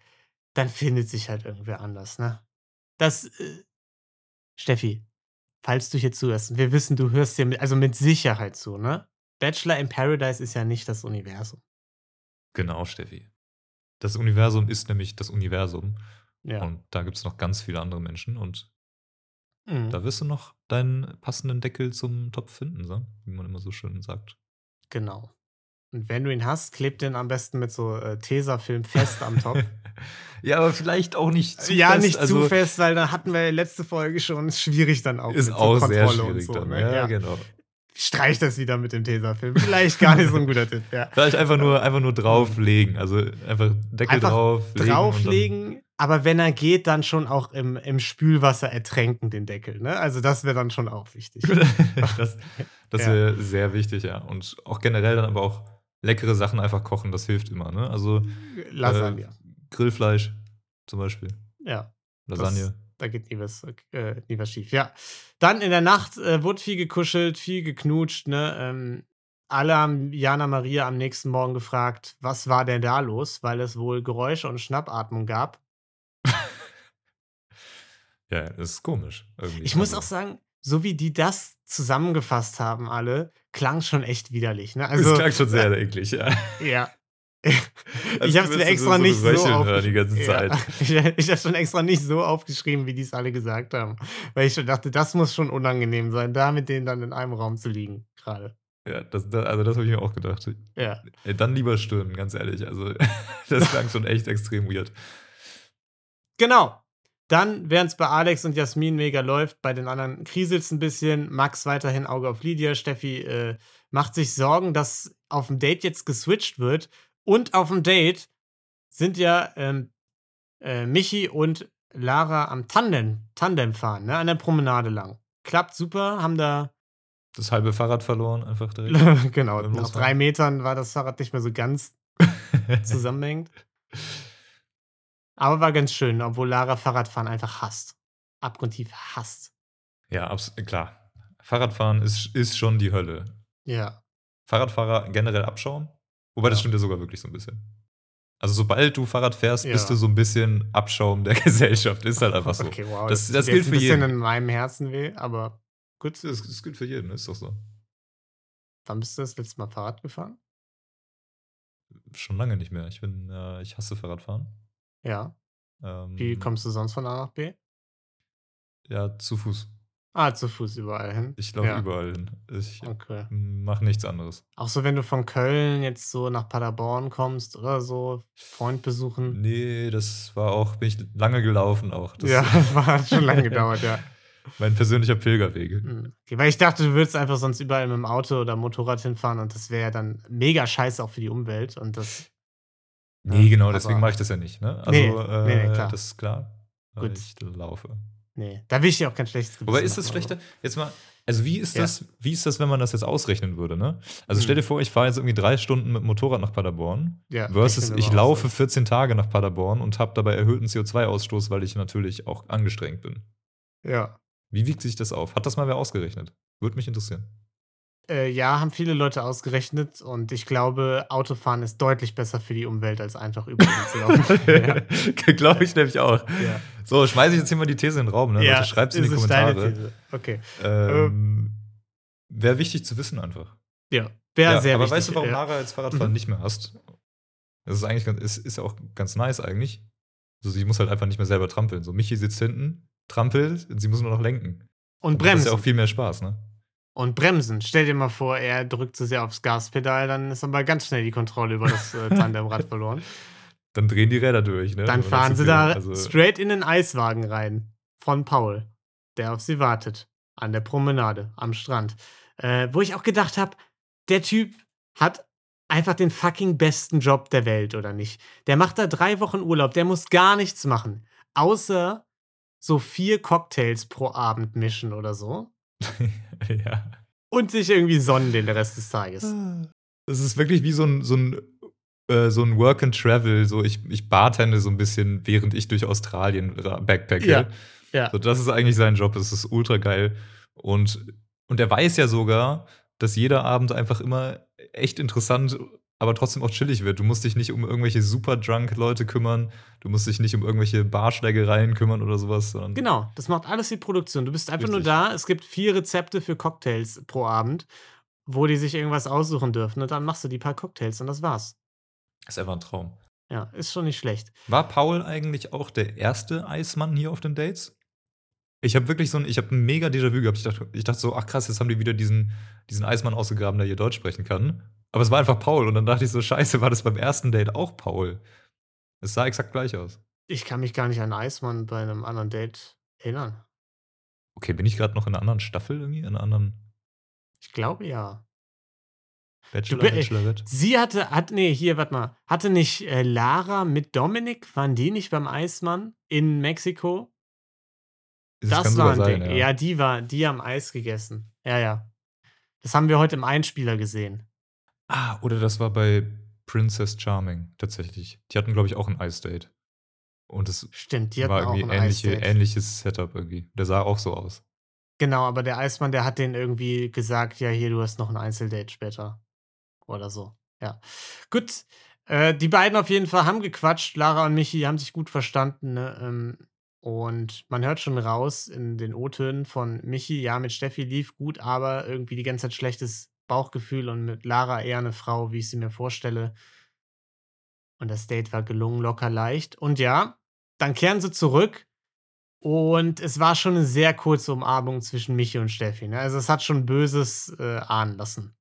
dann findet sich halt irgendwer anders, ne? Das, äh, Steffi, falls du hier zuhörst, wir wissen, du hörst dir mit, also mit Sicherheit zu, ne? Bachelor in Paradise ist ja nicht das Universum. Genau, Steffi. Das Universum ist nämlich das Universum. Ja. Und da gibt es noch ganz viele andere Menschen und Mhm. Da wirst du noch deinen passenden Deckel zum Topf finden, so? wie man immer so schön sagt. Genau. Und wenn du ihn hast, klebt den am besten mit so äh, Tesafilm fest am Topf. ja, aber vielleicht auch nicht zu ja, fest. nicht also, zu fest, weil da hatten wir letzte Folge schon. Ist schwierig dann auch. Ist mit auch sehr Kontrolle und schwierig so, dann. ne? Ja, Ja. genau. Streich das wieder mit dem Tesafilm. Vielleicht gar nicht so ein guter Tipp. Ja. Vielleicht einfach nur, einfach nur drauflegen. Also einfach Deckel Einfach drauf. legen Drauflegen, aber wenn er geht, dann schon auch im, im Spülwasser ertränken, den Deckel. Ne? Also, das wäre dann schon auch wichtig. Das das Ja. wäre sehr wichtig, ja. Und auch generell dann aber auch leckere Sachen einfach kochen, das hilft immer. Ne? Also Lasagne. äh, Grillfleisch zum Beispiel. ja. Lasagne. Da geht nie was, äh, nie was schief. Ja. Dann in der Nacht äh, wurde viel gekuschelt, viel geknutscht. Ne? Ähm, alle haben Jana Maria am nächsten Morgen gefragt, was war denn da los, weil es wohl Geräusche und Schnappatmung gab. Ja, das ist komisch. Irgendwie. Ich muss Also, auch sagen, so wie die das zusammengefasst haben, alle, klang schon echt widerlich. Ne? es Also, klang schon sehr eklig, ja. ja. Also ich habe es mir extra so nicht so aufgeschrieben. Ja, ich ich habe schon extra nicht so aufgeschrieben, wie die es alle gesagt haben. Weil ich schon dachte, das muss schon unangenehm sein, da mit denen dann in einem Raum zu liegen, gerade. Ja, das, das, also das habe ich mir auch gedacht. Ja. Dann lieber stören, ganz ehrlich. Also, das klang schon echt extrem weird. Genau. Dann, während es bei Alex und Jasmin mega läuft, bei den anderen kriselt es ein bisschen. Max weiterhin Auge auf Lydia. Steffi äh, macht sich Sorgen, dass auf dem Date jetzt geswitcht wird. Und auf dem Date sind ja ähm, äh, Michi und Lara am Tandem, Tandem fahren, ne? an der Promenade lang. Klappt super, haben da Das halbe Fahrrad verloren, einfach direkt. genau, nach drei Metern war das Fahrrad nicht mehr so ganz zusammenhängend. Aber war ganz schön, obwohl Lara Fahrradfahren einfach hasst. Abgrundtief hasst. ja, klar. Fahrradfahren ist, ist schon die Hölle. Ja. Fahrradfahrer generell abschauen. Wobei, das Ja. stimmt ja sogar wirklich so ein bisschen. Also, sobald du Fahrrad fährst, bist Ja. du so ein bisschen Abschaum der Gesellschaft. Ist halt einfach so. Okay, wow. Das- das jetzt gilt ein für bisschen jeden. in meinem Herzen weh, aber gut. Das, das gilt für jeden, ist doch so. Wann bist du das letzte Mal Fahrrad gefahren? Schon lange nicht mehr. Ich bin, äh, ich hasse Fahrradfahren. Ja. Ähm, Wie kommst du sonst von A nach B? Ja, zu Fuß. Ah, zu Fuß überall hin. Ich laufe ja. überall hin. Ich Okay. mache nichts anderes. Auch so, wenn du von Köln jetzt so nach Paderborn kommst oder so, Freund besuchen. Nee, das war auch, bin ich lange gelaufen auch. Das ja, war hat schon lange gedauert, ja. Mein persönlicher Pilgerweg. Mhm. Okay, weil ich dachte, du würdest einfach sonst überall mit dem Auto oder Motorrad hinfahren und das wäre ja dann mega scheiße auch für die Umwelt und das. Nee, Ja, genau, deswegen aber- mache ich das ja nicht. Ne? Also, Nee, äh, nee, klar. das ist klar. Gut. Ich laufe. Nee, da will ich dir auch kein schlechtes Gewissen Wobei ist das machen, schlechter? Jetzt mal, also wie ist Ja. das, wie ist das, wenn man das jetzt ausrechnen würde, ne? Also stell Mhm. dir vor, ich fahre jetzt irgendwie drei Stunden mit dem Motorrad nach Paderborn Ja, versus ich aus. laufe 14 Tage nach Paderborn und habe dabei erhöhten CO2-Ausstoß, weil ich natürlich auch angestrengt bin. Ja. Wie wiegt sich das auf? Hat das mal wer ausgerechnet? Würde mich interessieren. Äh, ja, haben viele Leute ausgerechnet und ich glaube, Autofahren ist deutlich besser für die Umwelt, als einfach über zu laufen. ja. Glaube ich nämlich auch. Ja. So, schmeiße ich jetzt hier mal die These in den Raum. Ne? Ja, Leute, schreibt in die es Kommentare. These? Okay. Ähm, Wäre wichtig zu wissen einfach. Ja, wäre Ja, sehr aber wichtig. weißt du, warum ja. Lara jetzt Fahrradfahren Mhm. nicht mehr hast? Das ist eigentlich ganz, ist, ist ja auch ganz nice eigentlich. Also sie muss halt einfach nicht mehr selber trampeln. So, Michi sitzt hinten, trampelt, und sie muss nur noch lenken. Und Das ist ja auch viel mehr Spaß, ne? Und bremsen. Stell dir mal vor, er drückt zu sehr aufs Gaspedal, dann ist aber ganz schnell die Kontrolle über das äh, Tandemrad verloren. Dann drehen die Räder durch, ne? Dann fahren sie da. Also, straight in den Eiswagen rein. Von Paul, der auf sie wartet. An der Promenade, am Strand. Äh, wo ich auch gedacht habe, der Typ hat einfach den fucking besten Job der Welt, oder nicht? Der macht da drei Wochen Urlaub, der muss gar nichts machen. Außer so vier Cocktails pro Abend mischen oder so. ja. Und sich irgendwie sonnen den Rest des Tages. Das ist wirklich wie so ein, so ein, äh, so ein Work and Travel. So, ich, ich bartende so ein bisschen, während ich durch Australien ra- backpacke. Ja, ja. So, das ist eigentlich sein Job. Das ist ultra geil. Und, und er weiß ja sogar, dass jeder Abend einfach immer echt interessant, aber trotzdem auch chillig wird. Du musst dich nicht um irgendwelche super drunk Leute kümmern. Du musst dich nicht um irgendwelche Barschlägereien kümmern oder sowas, sondern Genau, das macht alles die Produktion. Du bist einfach nur Richtig. da. Es gibt vier Rezepte für Cocktails pro Abend, wo die sich irgendwas aussuchen dürfen. Und dann machst du die paar Cocktails und das war's. ist einfach ein Traum. Ja, ist schon nicht schlecht. War Paul eigentlich auch der erste Eismann hier auf den Dates? Ich habe wirklich so ein, ich habe ein mega Déjà-vu gehabt. Ich dachte, ich dachte so, ach krass, jetzt haben die wieder diesen, diesen Eismann ausgegraben, der hier Deutsch sprechen kann. Aber es war einfach Paul. Und dann dachte ich so, scheiße, war das beim ersten Date auch Paul? Es sah exakt gleich aus. Ich kann mich gar nicht an Eismann bei einem anderen Date erinnern. Okay, bin ich gerade noch in einer anderen Staffel irgendwie? In einer anderen Ich glaube ja. Bachelor, Du bi- Bachelorette? Sie hatte, hat, nee, hier, warte mal. Hatte nicht äh, Lara mit Dominik, waren die nicht beim Eismann in Mexiko? Das, war ein Ding. Ja. die war, die haben Eis gegessen. Ja, ja. Das haben wir heute im Einspieler gesehen. Ah, oder das war bei Princess Charming tatsächlich. Die hatten, glaube ich, auch ein Eisdate. Und es Stimmt, die war irgendwie ähnliche, ähnliches Setup irgendwie. Der sah auch so aus. Genau, aber der Eismann, der hat den irgendwie gesagt, ja, hier, du hast noch ein Einzeldate später. Oder so. Ja. Gut. Äh, die beiden auf jeden Fall haben gequatscht. Lara und Michi haben sich gut verstanden. Ne? Ähm, und man hört schon raus in den O-Tönen von Michi, ja, mit Steffi lief gut, aber irgendwie die ganze Zeit schlechtes Bauchgefühl und mit Lara eher eine Frau, wie ich sie mir vorstelle. Und das Date war gelungen, locker leicht. Und ja, dann kehren sie zurück. Und es war schon eine sehr kurze Umarmung zwischen Michi und Steffi. Ne? Also es hat schon Böses äh, ahnen lassen.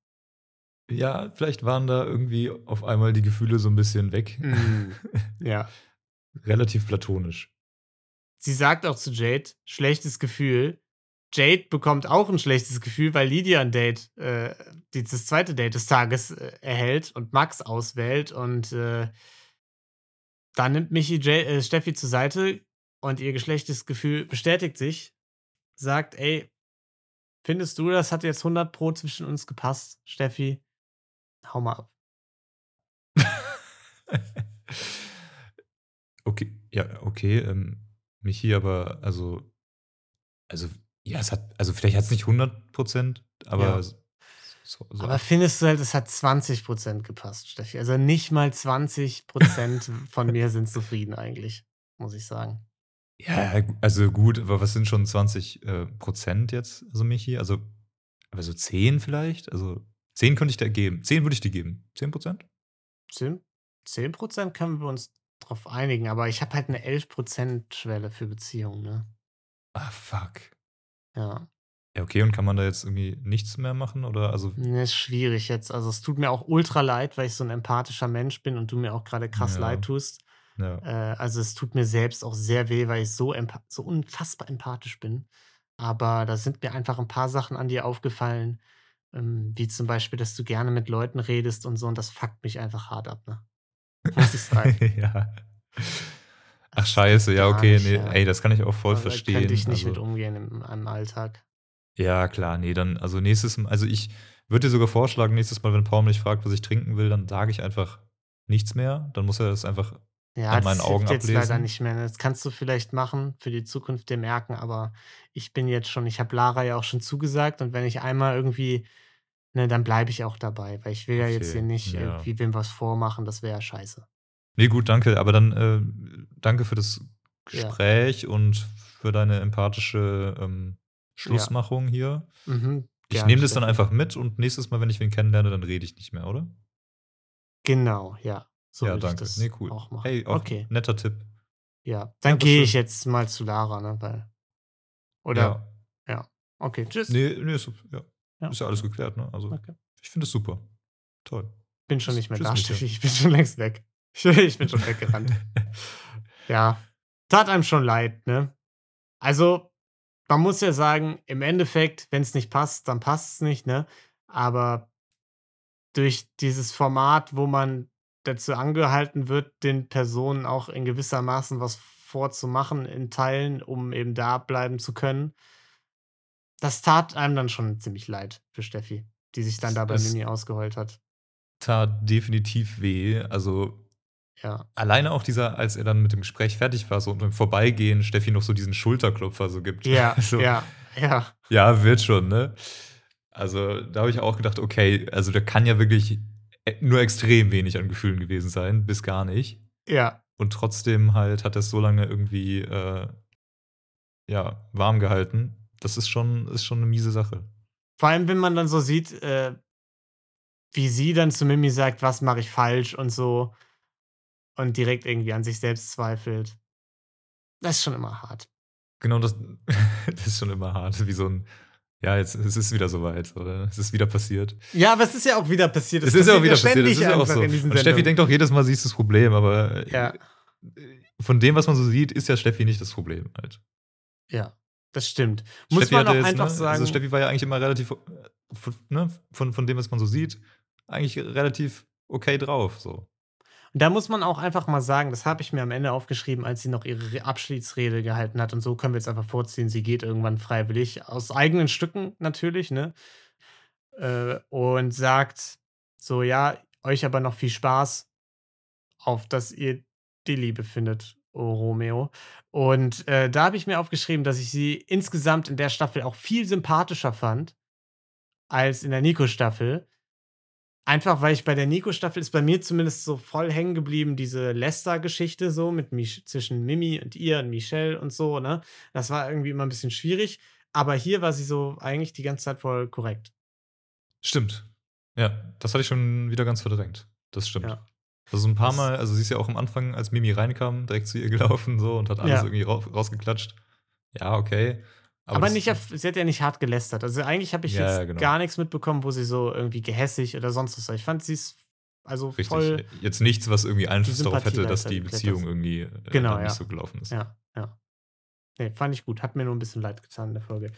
Ja, vielleicht waren da irgendwie auf einmal die Gefühle so ein bisschen weg. Mm. Ja. Relativ platonisch. Sie sagt auch zu Jade, schlechtes Gefühl. Jade bekommt auch ein schlechtes Gefühl, weil Lydia ein Date, äh, die- das zweite Date des Tages äh, erhält und Max auswählt. Und äh, dann nimmt Michi Jade, äh, Steffi zur Seite und ihr geschlechtes Gefühl bestätigt sich. Sagt, ey, findest du, das hat jetzt 100 Pro zwischen uns gepasst, Steffi? Hau mal ab. okay, ja, okay. Ähm, Michi, aber also, also, ja, es hat, also vielleicht hat es nicht 100 Prozent, aber Ja. so, so, Aber findest du halt, es hat 20% gepasst, Steffi? Also nicht mal 20% von mir sind zufrieden eigentlich, muss ich sagen. Ja, also gut, aber was sind schon 20 äh, Prozent jetzt, also Michi? Also, aber so 10 vielleicht? Also 10 könnte ich dir geben. 10 würde ich dir geben. 10 Prozent? 10%, 10% können wir uns drauf einigen, aber ich habe halt eine 11%-Schwelle für Beziehungen, ne? Ah, fuck. Ja. Ja, okay, und kann man da jetzt irgendwie nichts mehr machen? Oder also, Ne, ist schwierig jetzt. Also es tut mir auch ultra leid, weil ich so ein empathischer Mensch bin und du mir auch gerade krass Ja. leid tust. ja. Äh, also es tut mir selbst auch sehr weh, weil ich so, so unfassbar empathisch bin. Aber da sind mir einfach ein paar Sachen an dir aufgefallen, ähm, wie zum Beispiel, dass du gerne mit Leuten redest und so, und das fuckt mich einfach hart ab, ne? Muss ich sagen. ja. Ach, Das scheiße, ja, okay, nicht, nee, ja. ey, das kann ich auch voll Da verstehen. könnte ich nicht also, mit umgehen in meinem Alltag. Ja, klar, nee, dann, also nächstes Mal, also ich würde dir sogar vorschlagen, nächstes Mal, wenn Paul mich fragt, was ich trinken will, dann sage ich einfach nichts mehr. Dann muss er das einfach Ja, an das meinen Augen hilft jetzt leider nicht mehr. ne? Das kannst du vielleicht machen, für die Zukunft dir merken, aber ich bin jetzt schon, ich habe Lara ja auch schon zugesagt und wenn ich einmal irgendwie ne, dann bleibe ich auch dabei, weil ich will ja jetzt Okay, hier nicht ja. irgendwie wem was vormachen, das wäre ja scheiße. Nee, gut, danke. Aber dann äh, danke für das Ja. Gespräch und für deine empathische ähm, Schlussmachung hier. Mhm, Ich nehme das dann einfach mit und nächstes Mal, wenn ich wen kennenlerne, dann rede ich nicht mehr, oder? Genau, ja. So ja, danke. das Nee, cool. auch machen. Hey, auch okay, netter Tipp. ja. Dann aber gehe ich jetzt mal zu Lara, ne? Weil, oder? Ja. Okay, tschüss. Nee, nee, ist, ja. Ja. ist ja alles geklärt, ne? Also, Okay. ich finde es super. Toll. Bin schon nicht mehr tschüss, da. Steffi. Ich bin schon längst weg. Ich, bin schon weggerannt. ja. Tat einem schon leid, ne? Also, man muss ja sagen, im Endeffekt, wenn es nicht passt, dann passt es nicht, ne? Aber durch dieses Format, wo man dazu angehalten wird, den Personen auch in gewisser Maßen was vorzumachen in Teilen, um eben da bleiben zu können, das tat einem dann schon ziemlich leid für Steffi, die sich dann da bei Mimi ausgeheult hat. Tat definitiv weh. Also, Ja. alleine auch dieser, als er dann mit dem Gespräch fertig war, so und im Vorbeigehen Steffi noch so diesen Schulterklopfer so gibt. Ja, so, ja, ja. Ja, wird schon, ne? Also, da habe ich auch gedacht, okay, also da kann ja wirklich e- nur extrem wenig an Gefühlen gewesen sein, bis gar nicht. Ja, Und trotzdem halt hat er es so lange irgendwie, äh, ja, warm gehalten. Das ist schon, ist schon eine miese Sache. vor allem, wenn man dann so sieht, äh, wie sie dann zu Mimi sagt, was mache ich falsch und so und direkt irgendwie an sich selbst zweifelt. Das ist schon immer hart. Genau, das, das ist schon immer hart, wie so ein, ja, jetzt es ist wieder soweit, oder? Es ist wieder passiert. Ja, aber es ist ja auch wieder passiert. Es ist ja auch wieder passiert, es ist ja auch so. Und Steffi denkt auch jedes Mal, sie ist das Problem, aber Ja. äh, von dem, was man so sieht, ist ja Steffi nicht das Problem halt. Ja, das stimmt. Muss Steffi man auch jetzt, einfach ne, sagen. Also Steffi war ja eigentlich immer relativ, äh, von, ne, von, von dem, was man so sieht, eigentlich relativ okay drauf. So. Und da muss man auch einfach mal sagen, das habe ich mir am Ende aufgeschrieben, als sie noch ihre Re- Abschiedsrede gehalten hat. Und so können wir jetzt einfach vorziehen, sie geht irgendwann freiwillig, aus eigenen Stücken natürlich, ne? Äh, und sagt so, ja, euch aber noch viel Spaß, auf dass ihr die Liebe findet, oh Romeo. Und äh, da habe ich mir aufgeschrieben, dass ich sie insgesamt in der Staffel auch viel sympathischer fand als in der Nico-Staffel. Einfach, weil ich bei der Nico-Staffel ist bei mir zumindest so voll hängen geblieben, diese Lester-Geschichte so mit Mich zwischen Mimi und ihr und Michelle und so, ne? Das war irgendwie immer ein bisschen schwierig. Aber hier war sie so eigentlich die ganze Zeit voll korrekt. Stimmt. Ja, das hatte ich schon wieder ganz verdrängt. Das stimmt. Ja. Also ein paar Das- Mal, also sie ist ja auch am Anfang, als Mimi reinkam, direkt zu ihr gelaufen so und hat alles Ja. irgendwie ra rausgeklatscht. Ja, okay. Aber, das- nicht sie hat ja nicht hart gelästert. Also eigentlich habe ich Ja, jetzt genau. gar nichts mitbekommen, wo sie so irgendwie gehässig oder sonst was war. Ich fand sie ist also Richtig. voll. Jetzt nichts, was irgendwie Einfluss darauf hätte, dass da die Beziehung irgendwie äh, Genau, nicht ja. so gelaufen ist. Ja, ja. Nee, fand ich gut. Hat mir nur ein bisschen leid getan in der Folge.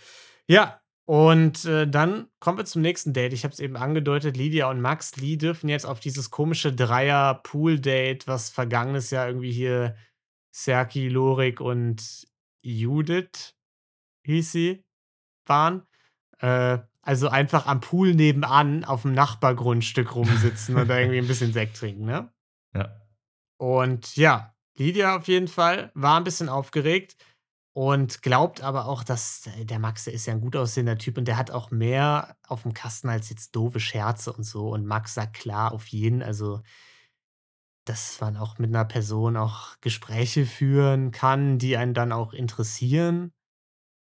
Ja, und äh, dann kommen wir zum nächsten Date. Ich habe es eben angedeutet, Lydia und Max, Lee dürfen jetzt auf dieses komische Dreier-Pool-Date, was vergangenes Jahr irgendwie hier Serki, Lorik und Judith hieß sie, waren. Äh, also einfach am Pool nebenan auf dem Nachbargrundstück rumsitzen und da irgendwie ein bisschen Sekt trinken, ne? Ja. Und ja, Lydia auf jeden Fall war ein bisschen aufgeregt und glaubt aber auch, dass äh, der Max, der ist ja ein gut aussehender Typ und der hat auch mehr auf dem Kasten als jetzt doofe Scherze und so. Und Max sagt klar auf jeden, also dass man auch mit einer Person auch Gespräche führen kann, die einen dann auch interessieren.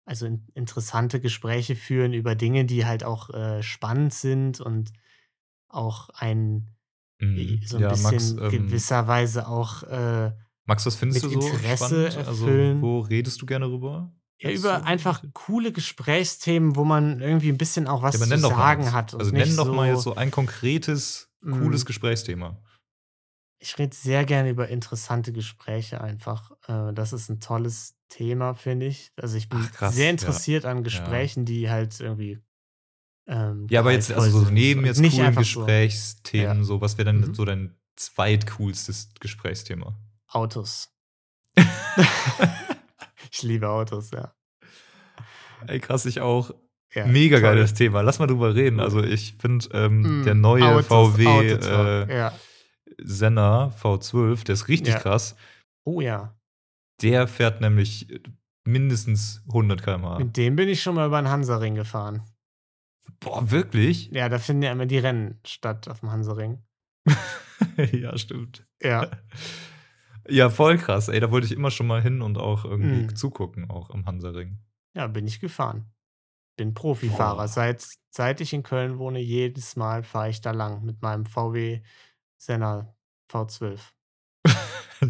Also in, interessante Gespräche führen über Dinge, die halt auch äh, spannend sind und auch ein Mhm. so ein ja, bisschen Max, ähm, gewisserweise auch äh, Max, was findest mit du so Interesse spannend? Also, erfüllen. wo redest du gerne rüber? ja, über so? einfach coole Gesprächsthemen, wo man irgendwie ein bisschen auch was Ja, zu sagen hat. Also nenn doch so, mal jetzt so ein konkretes, cooles Mm. Gesprächsthema. Ich rede sehr gerne über interessante Gespräche einfach. Äh, das ist ein tolles Thema, finde ich. Also ich bin Ach, krass, sehr ja. interessiert an Gesprächen, die halt irgendwie. Ähm, Ja, aber jetzt, also so neben jetzt nicht coolen einfach so Gesprächsthemen, Ja. so, was wäre denn Mhm. so dein zweitcoolstes Gesprächsthema? Autos. ich liebe Autos, ja. Ey, krass, ich auch. ja Mega toll. geiles Thema. Lass mal drüber reden. Also ich finde, ähm, Mm, der neue Autos, VW Autotalk, äh, ja. Senna V12, der ist richtig Ja. krass. Oh ja. Der fährt nämlich mindestens 100 km/h. Mit dem bin ich schon mal über den Hansaring gefahren. Boah, wirklich? Ja, da finden ja immer die Rennen statt auf dem Hansering. ja, stimmt. Ja. Ja, voll krass. Ey, da wollte ich immer schon mal hin und auch irgendwie Mhm. zugucken, auch am Hansaring. Ja, bin ich gefahren. Bin Profifahrer. Boah. Seit, seit ich in Köln wohne, jedes Mal fahre ich da lang mit meinem VW Senna V12.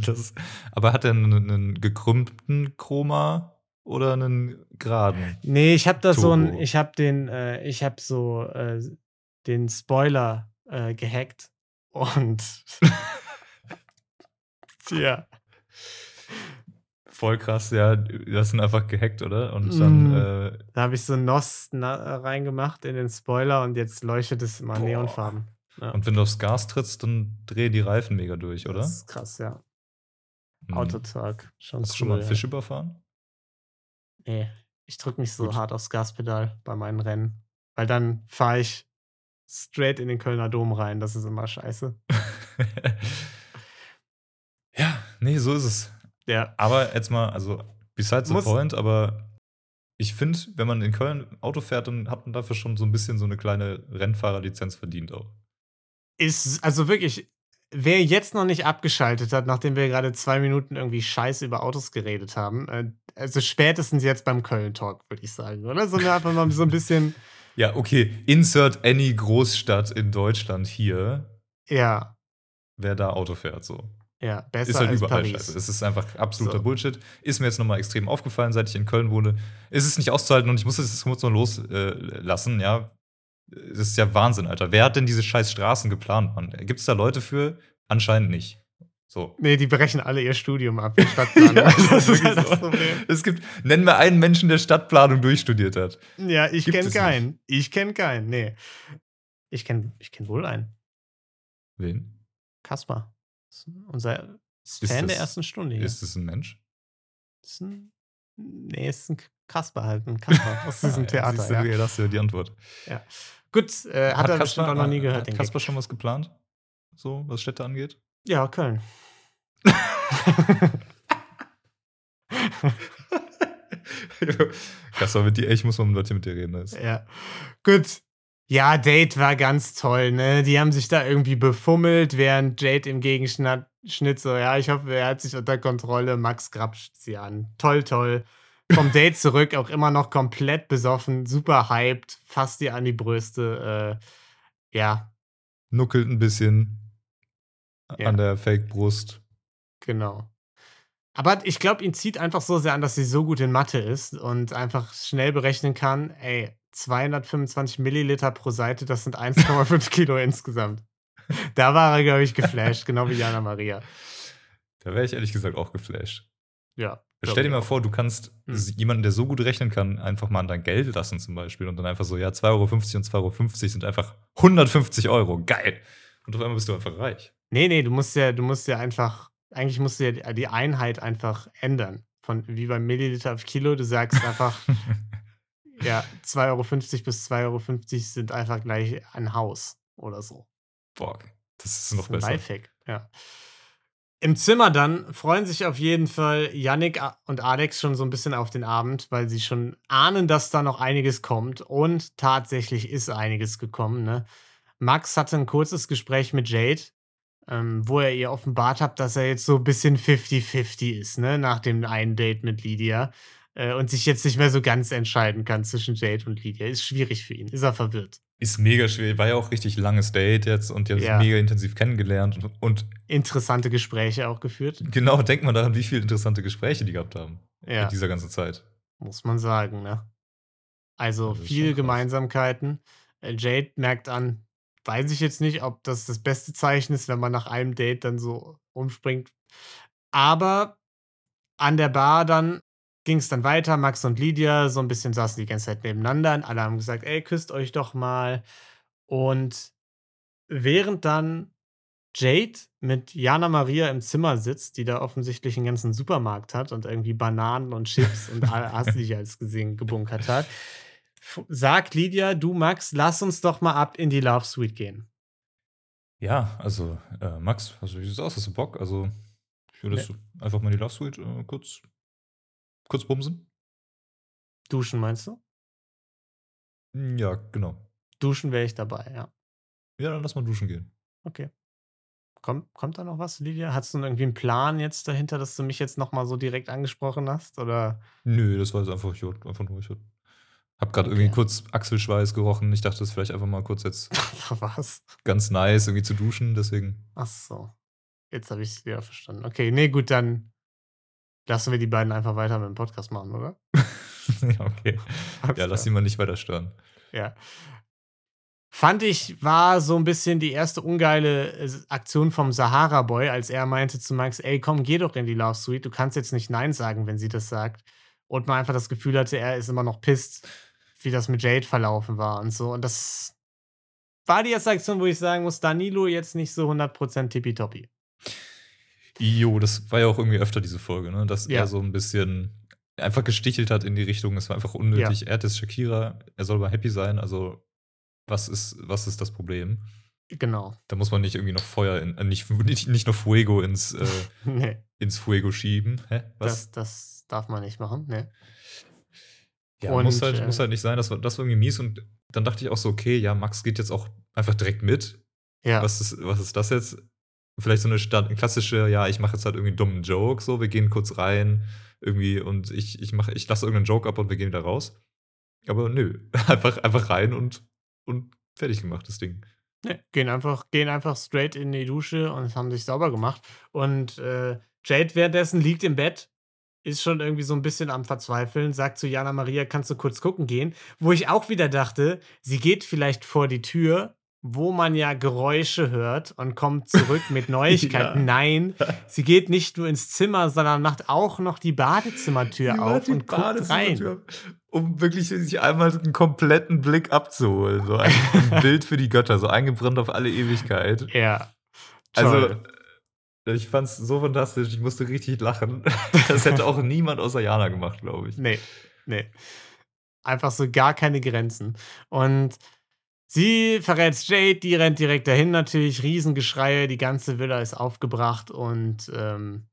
Das, aber hat er einen, einen gekrümmten Chroma oder einen geraden? Nee, ich habe da so ein, Turbo. ich habe den, äh, ich habe so äh, den Spoiler äh, gehackt und ja, Voll krass, ja. Das sind einfach gehackt, oder? Und dann, Mm. äh, da habe ich so NOS äh, reingemacht in den Spoiler und jetzt leuchtet es immer Boah. neonfarben. Ja, und wenn du aufs Gas trittst, dann drehen die Reifen mega durch, oder? Das ist krass, ja. Mhm. Autotalk. Schon Hast du cool, schon mal einen ja. Fisch überfahren? Nee, ich drücke nicht so Gut. hart aufs Gaspedal bei meinen Rennen. Weil dann fahre ich straight in den Kölner Dom rein. Das ist immer scheiße. ja, nee, so ist es. Ja. Aber jetzt mal, also, besides the Muss- point, aber ich finde, wenn man in Köln Auto fährt, dann hat man dafür schon so ein bisschen so eine kleine Rennfahrerlizenz verdient auch. Ist, also wirklich, wer jetzt noch nicht abgeschaltet hat, nachdem wir gerade zwei Minuten irgendwie scheiße über Autos geredet haben, äh, also spätestens jetzt beim Köln-Talk, würde ich sagen, oder? Sollen wir einfach mal so ein bisschen, Ja, okay, insert any Großstadt in Deutschland hier, ja, wer da Auto fährt, so. ja, besser ist halt als überall Paris. scheiße. Es ist einfach absoluter So. Bullshit. Ist mir jetzt nochmal extrem aufgefallen, seit ich in Köln wohne. Ist es nicht auszuhalten und ich muss es jetzt kurz noch loslassen, äh, ja. Das ist ja Wahnsinn, Alter. Wer hat denn diese scheiß Straßen geplant, Mann? Gibt es da Leute für? Anscheinend nicht. So. Nee, die brechen alle ihr Studium ab, die Stadtplanung. das ist halt das. Problem. Es gibt, nenn mir einen Menschen, der Stadtplanung durchstudiert hat. Ja, ich kenne keinen. Ich kenne keinen, nee. Ich kenne ich kenn wohl einen. Wen? Kaspar. Unser ist Fan das- der ersten Stunde hier. Ist es ein Mensch? Ist ein, nee, ist ein Kasper halt, ein Kasper aus diesem Ah, ja, Theater. siehst du, Ja. ja. Das ist ja die Antwort. Gut, äh, hat, er bestimmt auch noch nie gehört, Hat Kasper schon was geplant? So, was Städte angeht? Ja, Köln. Kasper, mit dir, ich muss mal mit Leute mit dir reden. Das. ja. Gut. Ja, Date war ganz toll, ne? Die haben sich da irgendwie befummelt, während Jade im Gegenschnitt so, ja, ich hoffe, er hat sich unter Kontrolle. Max grapscht sie an. Toll, toll. Vom Date zurück, auch immer noch komplett besoffen, super hyped, fast ihr an die Brüste. Äh, ja, Nuckelt ein bisschen Ja. an der Fake-Brust. Genau. Aber ich glaube, ihn zieht einfach so sehr an, dass sie so gut in Mathe ist und einfach schnell berechnen kann, ey, 225 Milliliter pro Seite, das sind 1,5 Kilo insgesamt. Da war er, glaube ich, geflasht, genau wie Jana Maria. Da wäre ich ehrlich gesagt auch geflasht. Ja. Stell dir mal vor, du kannst Hm. jemanden, der so gut rechnen kann, einfach mal an dein Geld lassen zum Beispiel und dann einfach so, ja, 2,50 Euro und 2,50 Euro sind einfach 150 Euro. Geil. Und auf einmal bist du einfach reich. Nee, nee, du musst ja, du musst ja einfach, eigentlich musst du ja die- Einheit einfach ändern. Von wie beim Milliliter auf Kilo, du sagst einfach, ja, 2,50 Euro bis 2,50 Euro sind einfach gleich ein Haus oder so. Boah, das ist noch ein besser. Lifehack, ja. Im Zimmer dann freuen sich auf jeden Fall Yannick und Alex schon so ein bisschen auf den Abend, weil sie schon ahnen, dass da noch einiges kommt. Und tatsächlich ist einiges gekommen. Ne? Max hatte ein kurzes Gespräch mit Jade, ähm, wo er ihr offenbart hat, dass er jetzt so ein bisschen 50-50 ist, ne? nach dem einen Date mit Lydia. Äh, und sich jetzt nicht mehr so ganz entscheiden kann zwischen Jade und Lydia. Ist schwierig für ihn. Ist er verwirrt. Ist mega schwierig. War ja auch richtig langes Date jetzt und die haben Ja. sich mega intensiv kennengelernt. Und, und Interessante Gespräche auch geführt. genau, denk mal daran, wie viele interessante Gespräche die gehabt haben Ja. in dieser ganzen Zeit. Muss man sagen, ne? Also ist viele. Gemeinsamkeiten. Äh, Jade merkt an, weiß ich jetzt nicht, ob das das beste Zeichen ist, wenn man nach einem Date dann so umspringt. Aber an der Bar dann ging es dann weiter. Max und Lydia so ein bisschen saßen die ganze Zeit nebeneinander und alle haben gesagt, ey, küsst euch doch mal. Und während dann Jade mit Jana Maria im Zimmer sitzt, die da offensichtlich einen ganzen Supermarkt hat und irgendwie Bananen und Chips und all- hast du nicht alles gesehen, gebunkert hat, sagt Lydia, du Max, lass uns doch mal ab in die Love Suite gehen. Ja, also, äh, Max, also, wie sieht's aus? Hast du Bock? Also, ich würde jetzt einfach mal die Love Suite äh, kurz, kurz bumsen. Duschen, meinst du? Hm, Ja, genau. Duschen wäre ich dabei, ja. Ja, dann lass mal duschen gehen. Okay. Kommt, kommt da noch was, Lydia? Hast du irgendwie einen Plan jetzt dahinter, dass du mich jetzt nochmal so direkt angesprochen hast? Oder? Nö, das war jetzt einfach, ich einfach nur, ich hab gerade Okay. irgendwie kurz Achselschweiß gerochen. Ich dachte, das ist vielleicht einfach mal kurz jetzt was? ganz nice, irgendwie zu duschen, deswegen. Ach so. Jetzt habe ich es wieder verstanden. Okay, nee, gut, dann lassen wir die beiden einfach weiter mit dem Podcast machen, oder? ja, okay. Alles Ja, lass sie mal nicht weiter stören. Ja. Fand ich, war so ein bisschen die erste ungeile äh, Aktion vom Sahara Boy, als er meinte zu Max, ey, komm, geh doch in die Love Suite, du kannst jetzt nicht Nein sagen, wenn sie das sagt. Und man einfach das Gefühl hatte, er ist immer noch pisst, wie das mit Jade verlaufen war und so. Und das war die erste Aktion, wo ich sagen muss, Danilo jetzt nicht so 100% tippitoppi. Jo, das war ja auch irgendwie öfter diese Folge, ne? Dass Ja. er so ein bisschen einfach gestichelt hat in die Richtung, es war einfach unnötig. Er hat jetzt Shakira, er soll mal happy sein, also was ist, was ist das Problem? Genau. Da muss man nicht irgendwie noch Feuer in, äh, nicht, nicht, nicht noch Fuego ins, äh, Nee, ins Fuego schieben. Hä? Was? das, das darf man nicht machen. Nee. ja, und, muss, halt, äh, muss halt nicht sein, das war, das war irgendwie mies und dann dachte ich auch so, okay, ja, Max geht jetzt auch einfach direkt mit. Ja. Was ist, was ist das jetzt? Vielleicht so eine Sta- klassische, ja, ich mache jetzt halt irgendwie einen dummen Joke, so, wir gehen kurz rein, irgendwie, und ich, ich mache, ich lasse irgendeinen Joke ab und wir gehen wieder raus. Aber nö, einfach, einfach rein und, und fertig gemacht, das Ding. Nee, gehen einfach, gehen einfach straight in die Dusche und haben sich sauber gemacht. Und äh, Jade währenddessen liegt im Bett, ist schon irgendwie so ein bisschen am Verzweifeln, sagt zu Jana Maria, kannst du kurz gucken gehen? Wo ich auch wieder dachte, sie geht vielleicht vor die Tür, wo man ja Geräusche hört und kommt zurück mit Neuigkeiten. Ja. Nein, sie geht nicht nur ins Zimmer, sondern macht auch noch die Badezimmertür auf und guckt rein. Um wirklich sich einmal einen kompletten Blick abzuholen. So ein, ein Bild für die Götter, so eingebrannt auf alle Ewigkeit. Ja. Also, toll. ich fand's so fantastisch, ich musste richtig lachen. Das hätte auch niemand außer Jana gemacht, glaube ich. Nee, nee. Einfach so gar keine Grenzen. Und sie verrät Jade, die rennt direkt dahin natürlich, Riesengeschreie, die ganze Villa ist aufgebracht und ähm,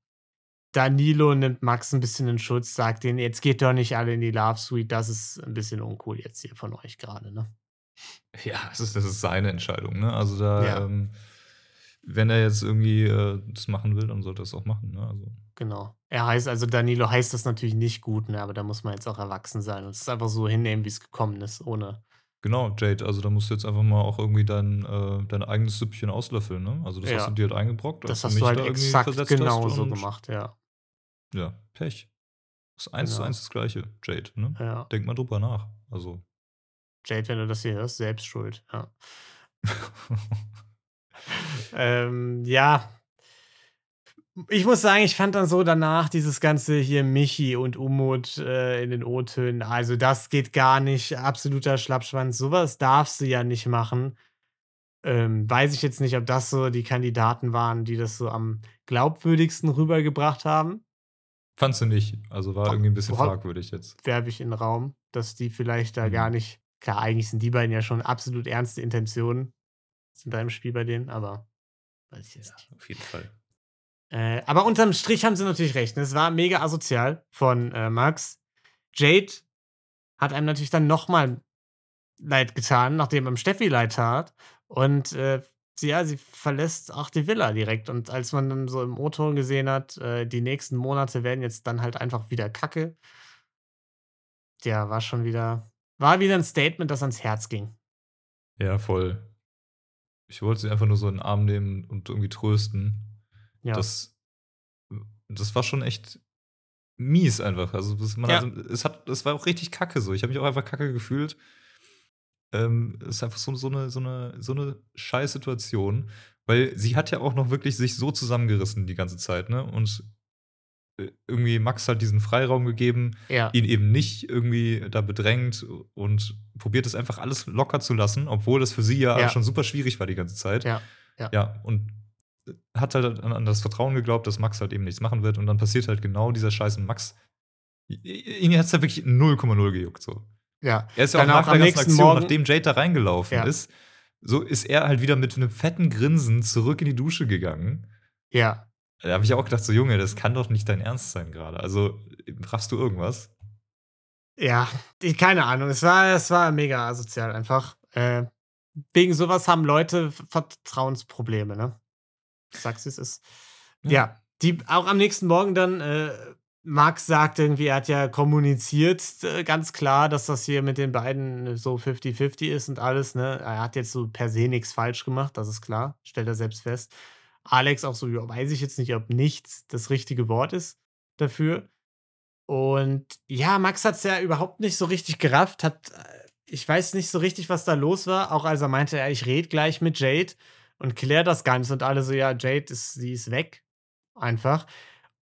Danilo nimmt Max ein bisschen in Schutz, sagt denen, jetzt geht doch nicht alle in die Love Suite, das ist ein bisschen uncool jetzt hier von euch gerade, ne? Ja, das ist, das ist seine Entscheidung, ne? Also da, Ja. ähm, wenn er jetzt irgendwie äh, das machen will, dann sollte er es auch machen, ne? Also, Genau. Er heißt, also Danilo heißt das natürlich nicht gut, ne? Aber da muss man jetzt auch erwachsen sein und es ist einfach so hinnehmen, wie es gekommen ist, ohne. Genau, Jade, also da musst du jetzt einfach mal auch irgendwie dein, äh, dein eigenes Süppchen auslöffeln, ne? Also das Ja. hast du dir halt eingebrockt. Das hast du halt da irgendwie exakt genau so gemacht, ja. Ja, Pech. Das ist eins zu Genau. eins das gleiche, Jade, ne? Ja. Denk mal drüber nach. Also. Jade, wenn du das hier hörst, selbst schuld. Ja. ähm, ja. Ich muss sagen, ich fand dann so danach dieses ganze hier Michi und Umut äh, in den O-Tönen. Also, das geht gar nicht. Absoluter Schlappschwanz. Sowas darfst du ja nicht machen. Ähm, weiß ich jetzt nicht, ob das so die Kandidaten waren, die das so am glaubwürdigsten rübergebracht haben. Fandst du nicht? Also war irgendwie ein bisschen fragwürdig jetzt. werfe ich in den Raum, dass die vielleicht da Mhm. gar nicht. Klar, eigentlich sind die beiden ja schon absolut ernste Intentionen. Sind da im Spiel bei denen, aber weiß ich jetzt nicht. Auf jeden Fall. Äh, aber unterm Strich haben sie natürlich recht. ne? Es war mega asozial von äh, Max. Jade hat einem natürlich dann nochmal leid getan, nachdem ihm Steffi leid tat. Und äh, sie, ja, sie verlässt auch die Villa direkt. Und als man dann so im O-Ton gesehen hat, äh, die nächsten Monate werden jetzt dann halt einfach wieder Kacke. Ja, war schon wieder, war wieder ein Statement, das ans Herz ging. Ja, voll. Ich wollte sie einfach nur so in den Arm nehmen und irgendwie trösten. Ja. Das, das war schon echt mies einfach. Also, Ja. hat, es, hat, es war auch richtig kacke so. Ich habe mich auch einfach kacke gefühlt. Ähm, es ist einfach so, so, eine, so, eine, so eine scheiß Situation, weil sie hat ja auch noch wirklich sich so zusammengerissen die ganze Zeit, ne? Und äh, irgendwie Max hat diesen Freiraum gegeben, ja. ihn eben nicht irgendwie da bedrängt und probiert es einfach alles locker zu lassen, obwohl das für sie ja, Ja. schon super schwierig war die ganze Zeit. Ja, ja. Ja, und hat halt an, an das Vertrauen geglaubt, dass Max halt eben nichts machen wird und dann passiert halt genau dieser Scheiß und Max, ihn hat es halt wirklich 0,0 gejuckt so. ja. Er ist ja auch nach der ganzen Aktion, Morgen- nachdem Jade da reingelaufen Ja. ist, so ist er halt wieder mit einem fetten Grinsen zurück in die Dusche gegangen. Ja. Da habe ich auch gedacht, so Junge, das kann doch nicht dein Ernst sein gerade. Also, raffst du irgendwas? Ja, ich, keine Ahnung. Es war, es war mega asozial einfach. Äh, wegen sowas haben Leute Vertrauensprobleme, ne? Ich sag's, wie es ist. Ja. ja, die auch am nächsten Morgen dann, äh, Max sagt irgendwie, er hat ja kommuniziert äh, ganz klar, dass das hier mit den beiden so 50-50 ist und alles, ne? Er hat jetzt so per se nichts falsch gemacht, das ist klar, stellt er selbst fest. Alex auch so, ja, weiß ich jetzt nicht, ob nichts das richtige Wort ist dafür. Und ja, Max hat es ja überhaupt nicht so richtig gerafft, hat, äh, ich weiß nicht so richtig, was da los war, auch als er meinte, ja, ich rede gleich mit Jade und klär das Ganze und alle so, ja, Jade ist, sie ist weg. Einfach.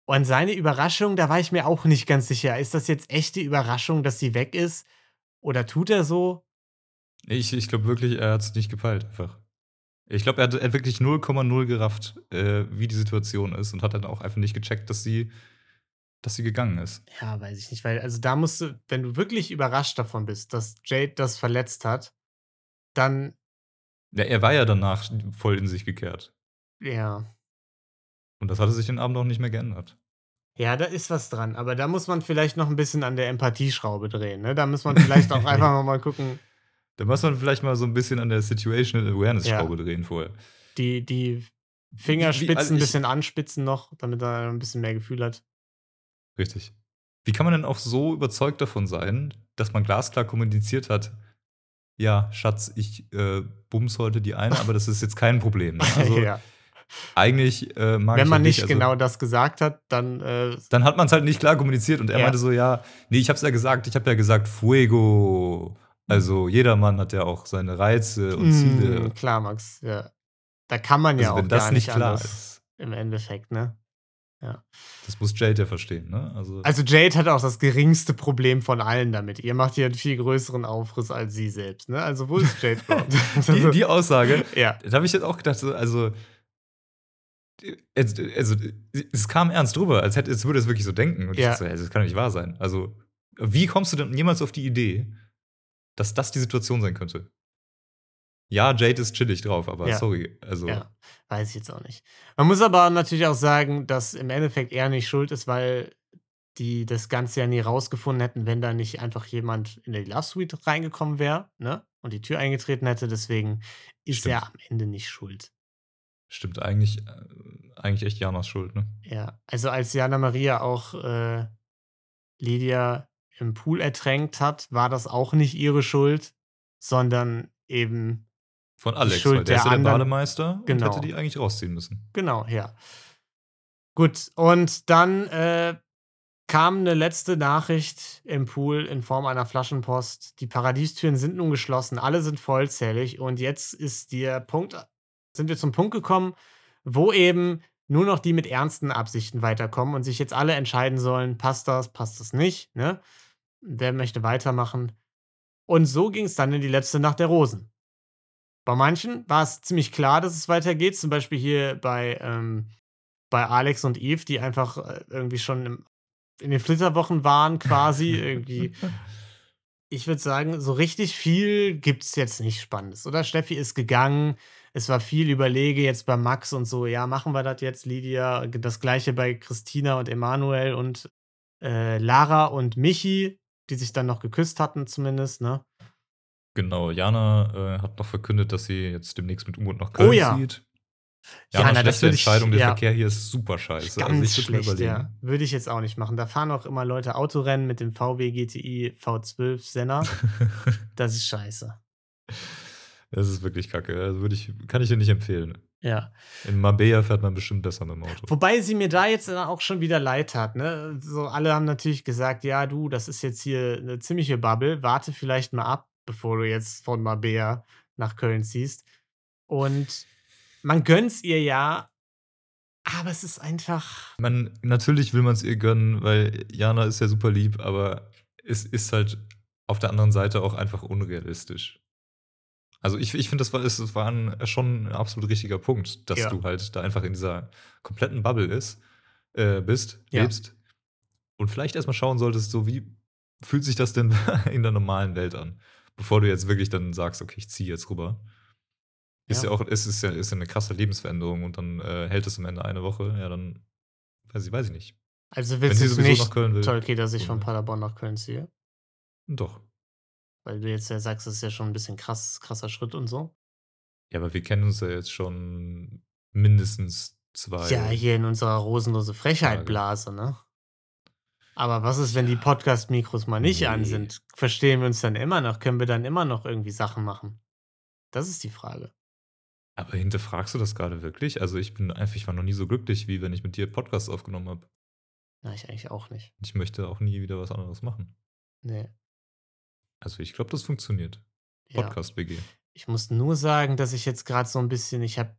Und seine Überraschung, da war ich mir auch nicht ganz sicher. Ist das jetzt echte Überraschung, dass sie weg ist? Oder tut er so? Ich, ich glaube wirklich, er hat es nicht gepeilt, einfach. Ich glaube, er hat wirklich 0,0 gerafft, äh, wie die Situation ist und hat dann auch einfach nicht gecheckt, dass sie, dass sie gegangen ist. Ja, weiß ich nicht, weil, also da musst du, wenn du wirklich überrascht davon bist, dass Jade das verletzt hat, dann. Ja, er war ja danach voll in sich gekehrt. Ja. Und das hatte sich den Abend auch nicht mehr geändert. Ja, da ist was dran, aber da muss man vielleicht noch ein bisschen an der Empathieschraube drehen. Ne? Da muss man vielleicht auch einfach mal gucken. Da muss man vielleicht mal so ein bisschen an der Situational Awareness-Schraube ja. drehen vorher. Die, die Fingerspitzen wie, also ein bisschen anspitzen noch, damit er ein bisschen mehr Gefühl hat. Richtig. Wie kann man denn auch so überzeugt davon sein, dass man glasklar kommuniziert hat, ja, Schatz, ich äh, bums heute die eine, aber das ist jetzt kein Problem. Ne? Also, ja. Eigentlich äh, mag Wenn man nicht also, genau das gesagt hat, dann. Äh, dann hat man es halt nicht klar kommuniziert und er ja. meinte so: Ja, nee, ich hab's ja gesagt, ich habe ja gesagt, Fuego. Also jedermann hat ja auch seine Reize und Ziele. Mm, klar, Max, ja. Da kann man ja also, auch gar nicht klar ist. Im Endeffekt, ne? Ja. Das muss Jade ja verstehen, ne? Also, also Jade hat auch das geringste Problem von allen damit. Ihr macht hier einen viel größeren Aufriss als sie selbst, ne? Also wo ist Jade überhaupt? die, die, Aussage, ja. da habe ich jetzt auch gedacht, also also, also, es kam ernst drüber, als, hätte, als würde es wirklich so denken. Und ja. ich so, das kann doch nicht wahr sein. Also, wie kommst du denn jemals auf die Idee, dass das die Situation sein könnte? Ja, Jade ist chillig drauf, aber ja. sorry. Also. Ja, weiß ich jetzt auch nicht. Man muss aber natürlich auch sagen, dass im Endeffekt er nicht schuld ist, weil die das Ganze ja nie rausgefunden hätten, wenn da nicht einfach jemand in die Love Suite reingekommen wäre, ne? Und die Tür eingetreten hätte. Deswegen ist Stimmt. er am Ende nicht schuld. Stimmt, eigentlich, äh, eigentlich echt Janas Schuld, ne? Ja, also als Jana Maria auch äh, Lydia im Pool ertränkt hat, war das auch nicht ihre Schuld, sondern eben von Alex, Schuld weil der, der ist ja der Bademeister genau. und hätte die eigentlich rausziehen müssen. Genau, ja. Gut, und dann äh, kam eine letzte Nachricht im Pool in Form einer Flaschenpost. Die Paradiestüren sind nun geschlossen, alle sind vollzählig und jetzt ist der Punkt sind wir zum Punkt gekommen, wo eben nur noch die mit ernsten Absichten weiterkommen und sich jetzt alle entscheiden sollen, passt das, passt das nicht, ne? Wer möchte weitermachen? Und so ging es dann in die letzte Nacht der Rosen. Bei manchen war es ziemlich klar, dass es weitergeht, zum Beispiel hier bei, ähm, bei Alex und Eve, die einfach äh, irgendwie schon im, in den Flitterwochen waren, quasi. irgendwie. Ich würde sagen, so richtig viel gibt es jetzt nicht Spannendes, oder? Steffi ist gegangen, es war viel Überlege jetzt bei Max und so, ja, machen wir das jetzt, Lydia. Das gleiche bei Christina und Emanuel und äh, Lara und Michi, die sich dann noch geküsst hatten, zumindest, ne? Genau, Jana äh, hat noch verkündet, dass sie jetzt demnächst mit Umut nach Köln oh, ja. zieht. Jana, ja, das würde Entscheidung, der ja. Verkehr hier ist super scheiße. Ganz also schlecht, ja. Würde ich jetzt auch nicht machen. Da fahren auch immer Leute Autorennen mit dem VW GTI V12 Senna. das ist scheiße. Das ist wirklich kacke. Also würde ich, kann ich dir nicht empfehlen. Ja. In Marbella fährt man bestimmt besser mit dem Auto. Wobei sie mir da jetzt auch schon wieder leid hat. Ne? So, alle haben natürlich gesagt, ja, du, das ist jetzt hier eine ziemliche Bubble. Warte vielleicht mal ab, bevor du jetzt von Marbella nach Köln ziehst. Und man gönnt's ihr ja, aber es ist einfach. Man, natürlich will man es ihr gönnen, weil Jana ist ja super lieb, aber es ist halt auf der anderen Seite auch einfach unrealistisch. Also ich, ich finde, das war, das war ein, schon ein absolut richtiger Punkt, dass ja. du halt da einfach in dieser kompletten Bubble ist, äh, bist, ja. lebst und vielleicht erstmal schauen solltest, so wie fühlt sich das denn in der normalen Welt an, bevor du jetzt wirklich dann sagst, okay, ich ziehe jetzt rüber. Ist ja, ja auch, ist, ist ja, ist ja eine krasse Lebensveränderung und dann äh, hält es am Ende eine Woche, ja, dann weiß ich, weiß ich nicht. Also willst du nicht nach Köln will, toll, okay, dass ich von Paderborn nach Köln ziehe? Doch. Weil du jetzt ja sagst, das ist ja schon ein bisschen krass, krasser Schritt und so. Ja, aber wir kennen uns ja jetzt schon mindestens zwei. Ja, hier in unserer rosenlose. Frechheit-Blase, ne? Aber was ist, wenn die Podcast-Mikros mal nicht an Nee. sind? Verstehen wir uns dann immer noch? Können wir dann immer noch irgendwie Sachen machen? Das ist die Frage. Aber hinterfragst du das gerade wirklich? Also ich bin einfach, ich war noch nie so glücklich, wie wenn ich mit dir Podcast aufgenommen habe. Na, ich eigentlich auch nicht. Ich möchte auch nie wieder was anderes machen. Nee. Also ich glaube, das funktioniert. Ja. Podcast-WG. Ich muss nur sagen, dass ich jetzt gerade so ein bisschen, ich habe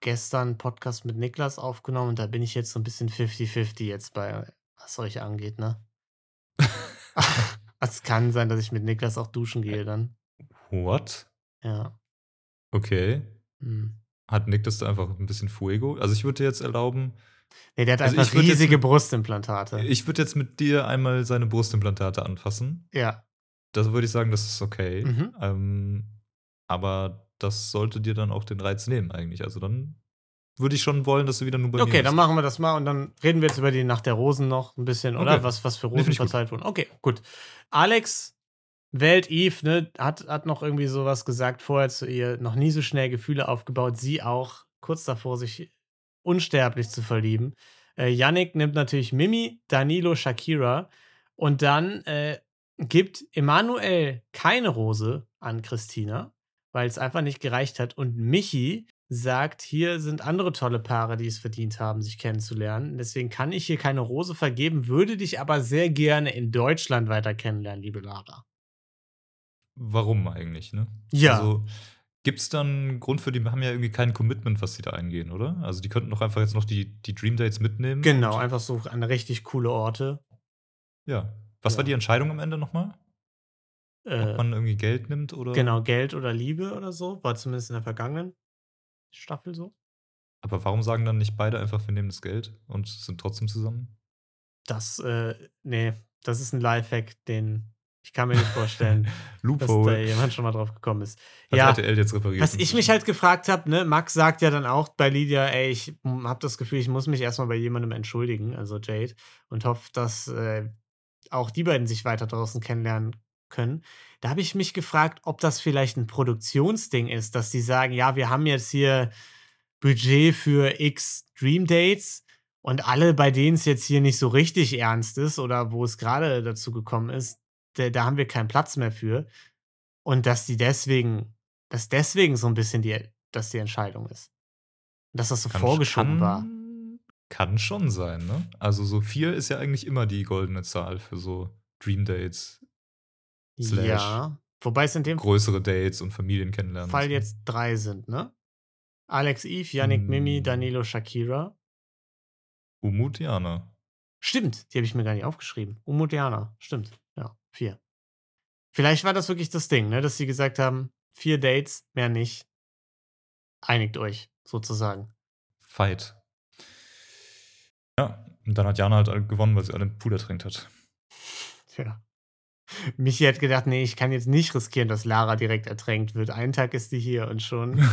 gestern einen Podcast mit Niklas aufgenommen und da bin ich jetzt so ein bisschen 50-50 jetzt bei, was solche angeht, ne? Es kann sein, dass ich mit Niklas auch duschen gehe dann. What? Ja. Okay. Hm. Hat Nick das da einfach ein bisschen Fuego? Also ich würde dir jetzt erlauben, Nee, der hat Also einfach riesige mit- Brustimplantate. ich würde jetzt mit dir einmal seine Brustimplantate anfassen. ja. Das würde ich sagen, das ist okay. Mhm. Ähm, aber das sollte dir dann auch den Reiz nehmen eigentlich. Also dann würde ich schon wollen, dass du wieder nur bei mir Okay, dann machen wir das mal und dann reden wir jetzt über die Nacht der Rosen noch ein bisschen, oder? Okay. Was, was für Nee, Rosen gut. verteilt wurden. Okay, gut. Alex wählt Eve, ne? Hat, hat noch irgendwie sowas gesagt vorher zu ihr, noch nie so schnell Gefühle aufgebaut. Sie auch kurz davor, sich unsterblich zu verlieben. Äh, Yannick nimmt natürlich Mimi, Danilo, Shakira und dann äh, gibt Emanuel keine Rose an Christina, weil es einfach nicht gereicht hat. Und Michi sagt, hier sind andere tolle Paare, die es verdient haben, sich kennenzulernen. Deswegen kann ich hier keine Rose vergeben, würde dich aber sehr gerne in Deutschland weiter kennenlernen, liebe Lara. Warum eigentlich, ne? Ja. Also gibt es dann einen Grund für die, haben ja irgendwie kein Commitment, was sie da eingehen, oder? Also die könnten doch einfach jetzt noch die, die Dream Dates mitnehmen. Genau, einfach so an richtig coole Orte. Ja. Was Ja. war die Entscheidung am Ende nochmal? Ob Äh, man irgendwie Geld nimmt oder? genau, Geld oder Liebe oder so. War zumindest in der vergangenen Staffel so. Aber warum sagen dann nicht beide einfach, wir nehmen das Geld und sind trotzdem zusammen? Das, äh, nee, das ist ein Lifehack, den ich kann mir nicht vorstellen, dass da jemand schon mal drauf gekommen ist. Hat Ja, RTL jetzt repariert. Was ich mich halt gefragt habe, ne, Max sagt ja dann auch bei Lydia, ey, ich habe das Gefühl, ich muss mich erstmal bei jemandem entschuldigen, also Jade, und hoffe, dass äh, auch die beiden sich weiter draußen kennenlernen können. Da habe ich mich gefragt, ob das vielleicht ein Produktionsding ist, dass die sagen, ja, wir haben jetzt hier Budget für X Dream Dates und alle, bei denen es jetzt hier nicht so richtig ernst ist oder wo es gerade dazu gekommen ist, da, da haben wir keinen Platz mehr für. Und dass die deswegen, dass deswegen so ein bisschen die, dass die Entscheidung ist. Und dass das so Kann- vorgeschoben kann, war. Kann schon sein, ne? Also so vier ist ja eigentlich immer die goldene Zahl für so Dream Dates, slash Ja. Wobei es in dem größere Dates und Familien kennenlernen. Fall jetzt drei sind, ne? Alex Eve, Yannick Mimi, Hm. Danilo Shakira. Umut Jana. Stimmt, die habe ich mir gar nicht aufgeschrieben. Umodiana, stimmt. Ja, vier. Vielleicht war das wirklich das Ding, ne? Dass sie gesagt haben, vier Dates, mehr nicht. Einigt euch, sozusagen. Fight. Ja, und dann hat Jana halt gewonnen, weil sie alle im Pool ertränkt hat. Ja. Michi hat gedacht, nee, ich kann jetzt nicht riskieren, dass Lara direkt ertränkt wird. Einen Tag ist die hier und schon.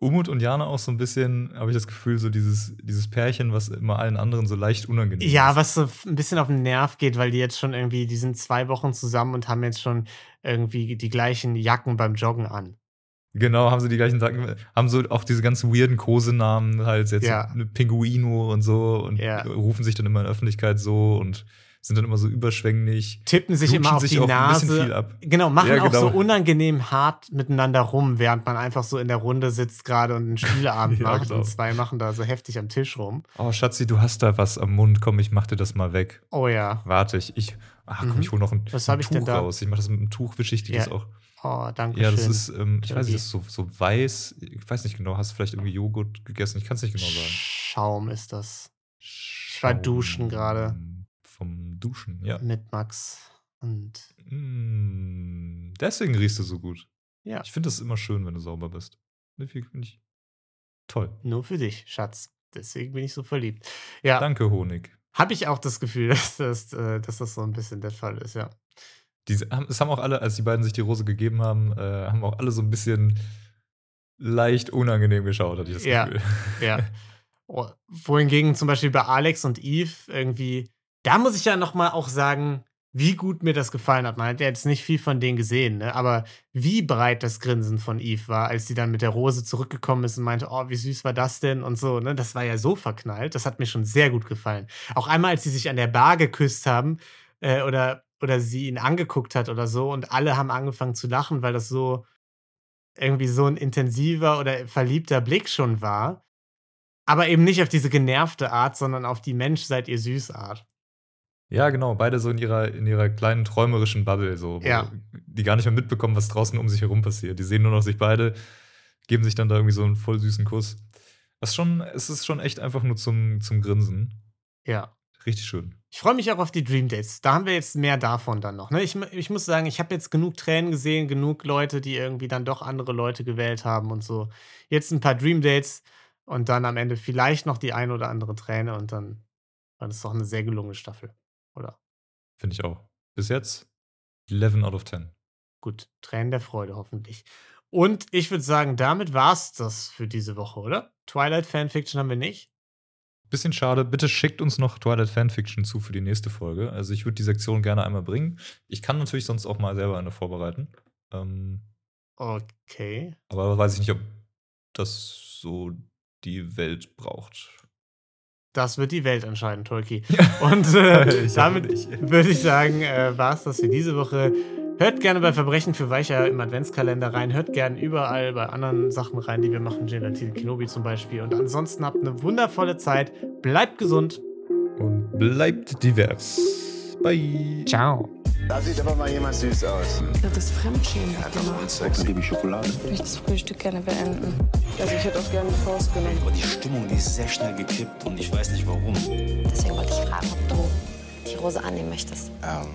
Umut und Jana auch so ein bisschen, habe ich das Gefühl, so dieses, dieses Pärchen, was immer allen anderen so leicht unangenehm Ja, ist. was so ein bisschen auf den Nerv geht, weil die jetzt schon irgendwie, die sind zwei Wochen zusammen und haben jetzt schon irgendwie die gleichen Jacken beim Joggen an. Genau, haben sie die gleichen Sachen, haben so auch diese ganzen weirden Kosenamen, halt jetzt Ja. Pinguino und so und Ja. rufen sich dann immer in der Öffentlichkeit so und sind dann immer so überschwänglich. Tippen sich immer auf sich die auch Nase. viel ab. Genau, machen Ja, auch so genau. unangenehm hart miteinander rum, während man einfach so in der Runde sitzt gerade und einen Spieleabend Ja, macht genau. und zwei machen da so heftig am Tisch rum. Oh, Schatzi, du hast da was am Mund, komm, ich mach dir das mal weg. Oh ja. Warte, ich, ich ach komm, Mhm. ich hol noch ein, Was ein ich Tuch denn da? raus. Ich mach das mit einem Tuch, wische ich dir Ja, das auch. Oh, danke Ja, schön. das ist, ähm, ich weiß nicht, das ist so, so weiß. Ich weiß nicht genau, hast du vielleicht irgendwie Joghurt gegessen? Ich kann es nicht genau sagen. Schaum ist das. Ich war duschen gerade. Vom Duschen, ja. Mit Max. Und Mm, deswegen riechst du so gut. ja, Ich finde das immer schön, wenn du sauber bist. Finde ich toll. nur für dich, Schatz. Deswegen bin ich so verliebt. Ja, Danke, Honig. habe ich auch das Gefühl, dass das, äh, dass das so ein bisschen der Fall ist, ja. Haben- es haben auch alle, als die beiden sich die Rose gegeben haben, äh, haben auch alle so ein bisschen leicht unangenehm geschaut, hatte ich das Ja. Gefühl. Ja. Oh, wohingegen zum Beispiel bei Alex und Eve irgendwie, da muss ich ja noch mal auch sagen, wie gut mir das gefallen hat. Man hat ja jetzt nicht viel von denen gesehen, ne? aber wie breit das Grinsen von Eve war, als sie dann mit der Rose zurückgekommen ist und meinte, oh, wie süß war das denn und so. Ne? Das war ja so verknallt. Das hat mir schon sehr gut gefallen. Auch einmal, als sie sich an der Bar geküsst haben äh, oder, oder sie ihn angeguckt hat oder so und alle haben angefangen zu lachen, weil das so irgendwie so ein intensiver oder verliebter Blick schon war. Aber eben nicht auf diese genervte Art, sondern auf die Mensch seid ihr süß Art. Ja, genau, beide so in ihrer, in ihrer kleinen träumerischen Bubble, so, Ja. die gar nicht mehr mitbekommen, was draußen um sich herum passiert. Die sehen nur noch sich beide, geben sich dann da irgendwie so einen voll süßen Kuss. Was schon, es ist schon echt einfach nur zum, zum Grinsen. Ja. Richtig schön. Ich freue mich auch auf die Dream Dates. Da haben wir jetzt mehr davon dann noch. Ne? Ich, ich muss sagen, ich habe jetzt genug Tränen gesehen, genug Leute, die irgendwie dann doch andere Leute gewählt haben und so. Jetzt ein paar Dream Dates und dann am Ende vielleicht noch die ein oder andere Träne und dann war das doch eine sehr gelungene Staffel. Oder? Finde ich auch. Bis jetzt 11 out of 10. Gut, Tränen der Freude hoffentlich. Und ich würde sagen, damit war's das für diese Woche, oder? Twilight Fanfiction haben wir nicht. Bisschen schade. Bitte schickt uns noch Twilight Fanfiction zu für die nächste Folge. Also ich würde die Sektion gerne einmal bringen. Ich kann natürlich sonst auch mal selber eine vorbereiten. Ähm, Okay. aber weiß ich nicht, ob das so die Welt braucht. Das wird die Welt entscheiden, Tolki. Und äh, damit würde ich sagen, äh, war es das für diese Woche. Hört gerne bei Verbrechen für Weicher im Adventskalender rein. Hört gerne überall bei anderen Sachen rein, die wir machen. Gelatine Kenobi zum Beispiel. Und ansonsten habt eine wundervolle Zeit. Bleibt gesund. Und bleibt divers. Bye. Ciao. Da sieht aber mal jemand süß aus. Das ist Fremdschämen. Dann gebe ich Schokolade. Ich möchte das Frühstück gerne beenden. Also ich hätte auch gerne eine Faust genommen. Aber die Stimmung, die ist sehr schnell gekippt und ich weiß nicht warum. Deswegen wollte ich fragen, ob du die Rose annehmen möchtest. Ähm,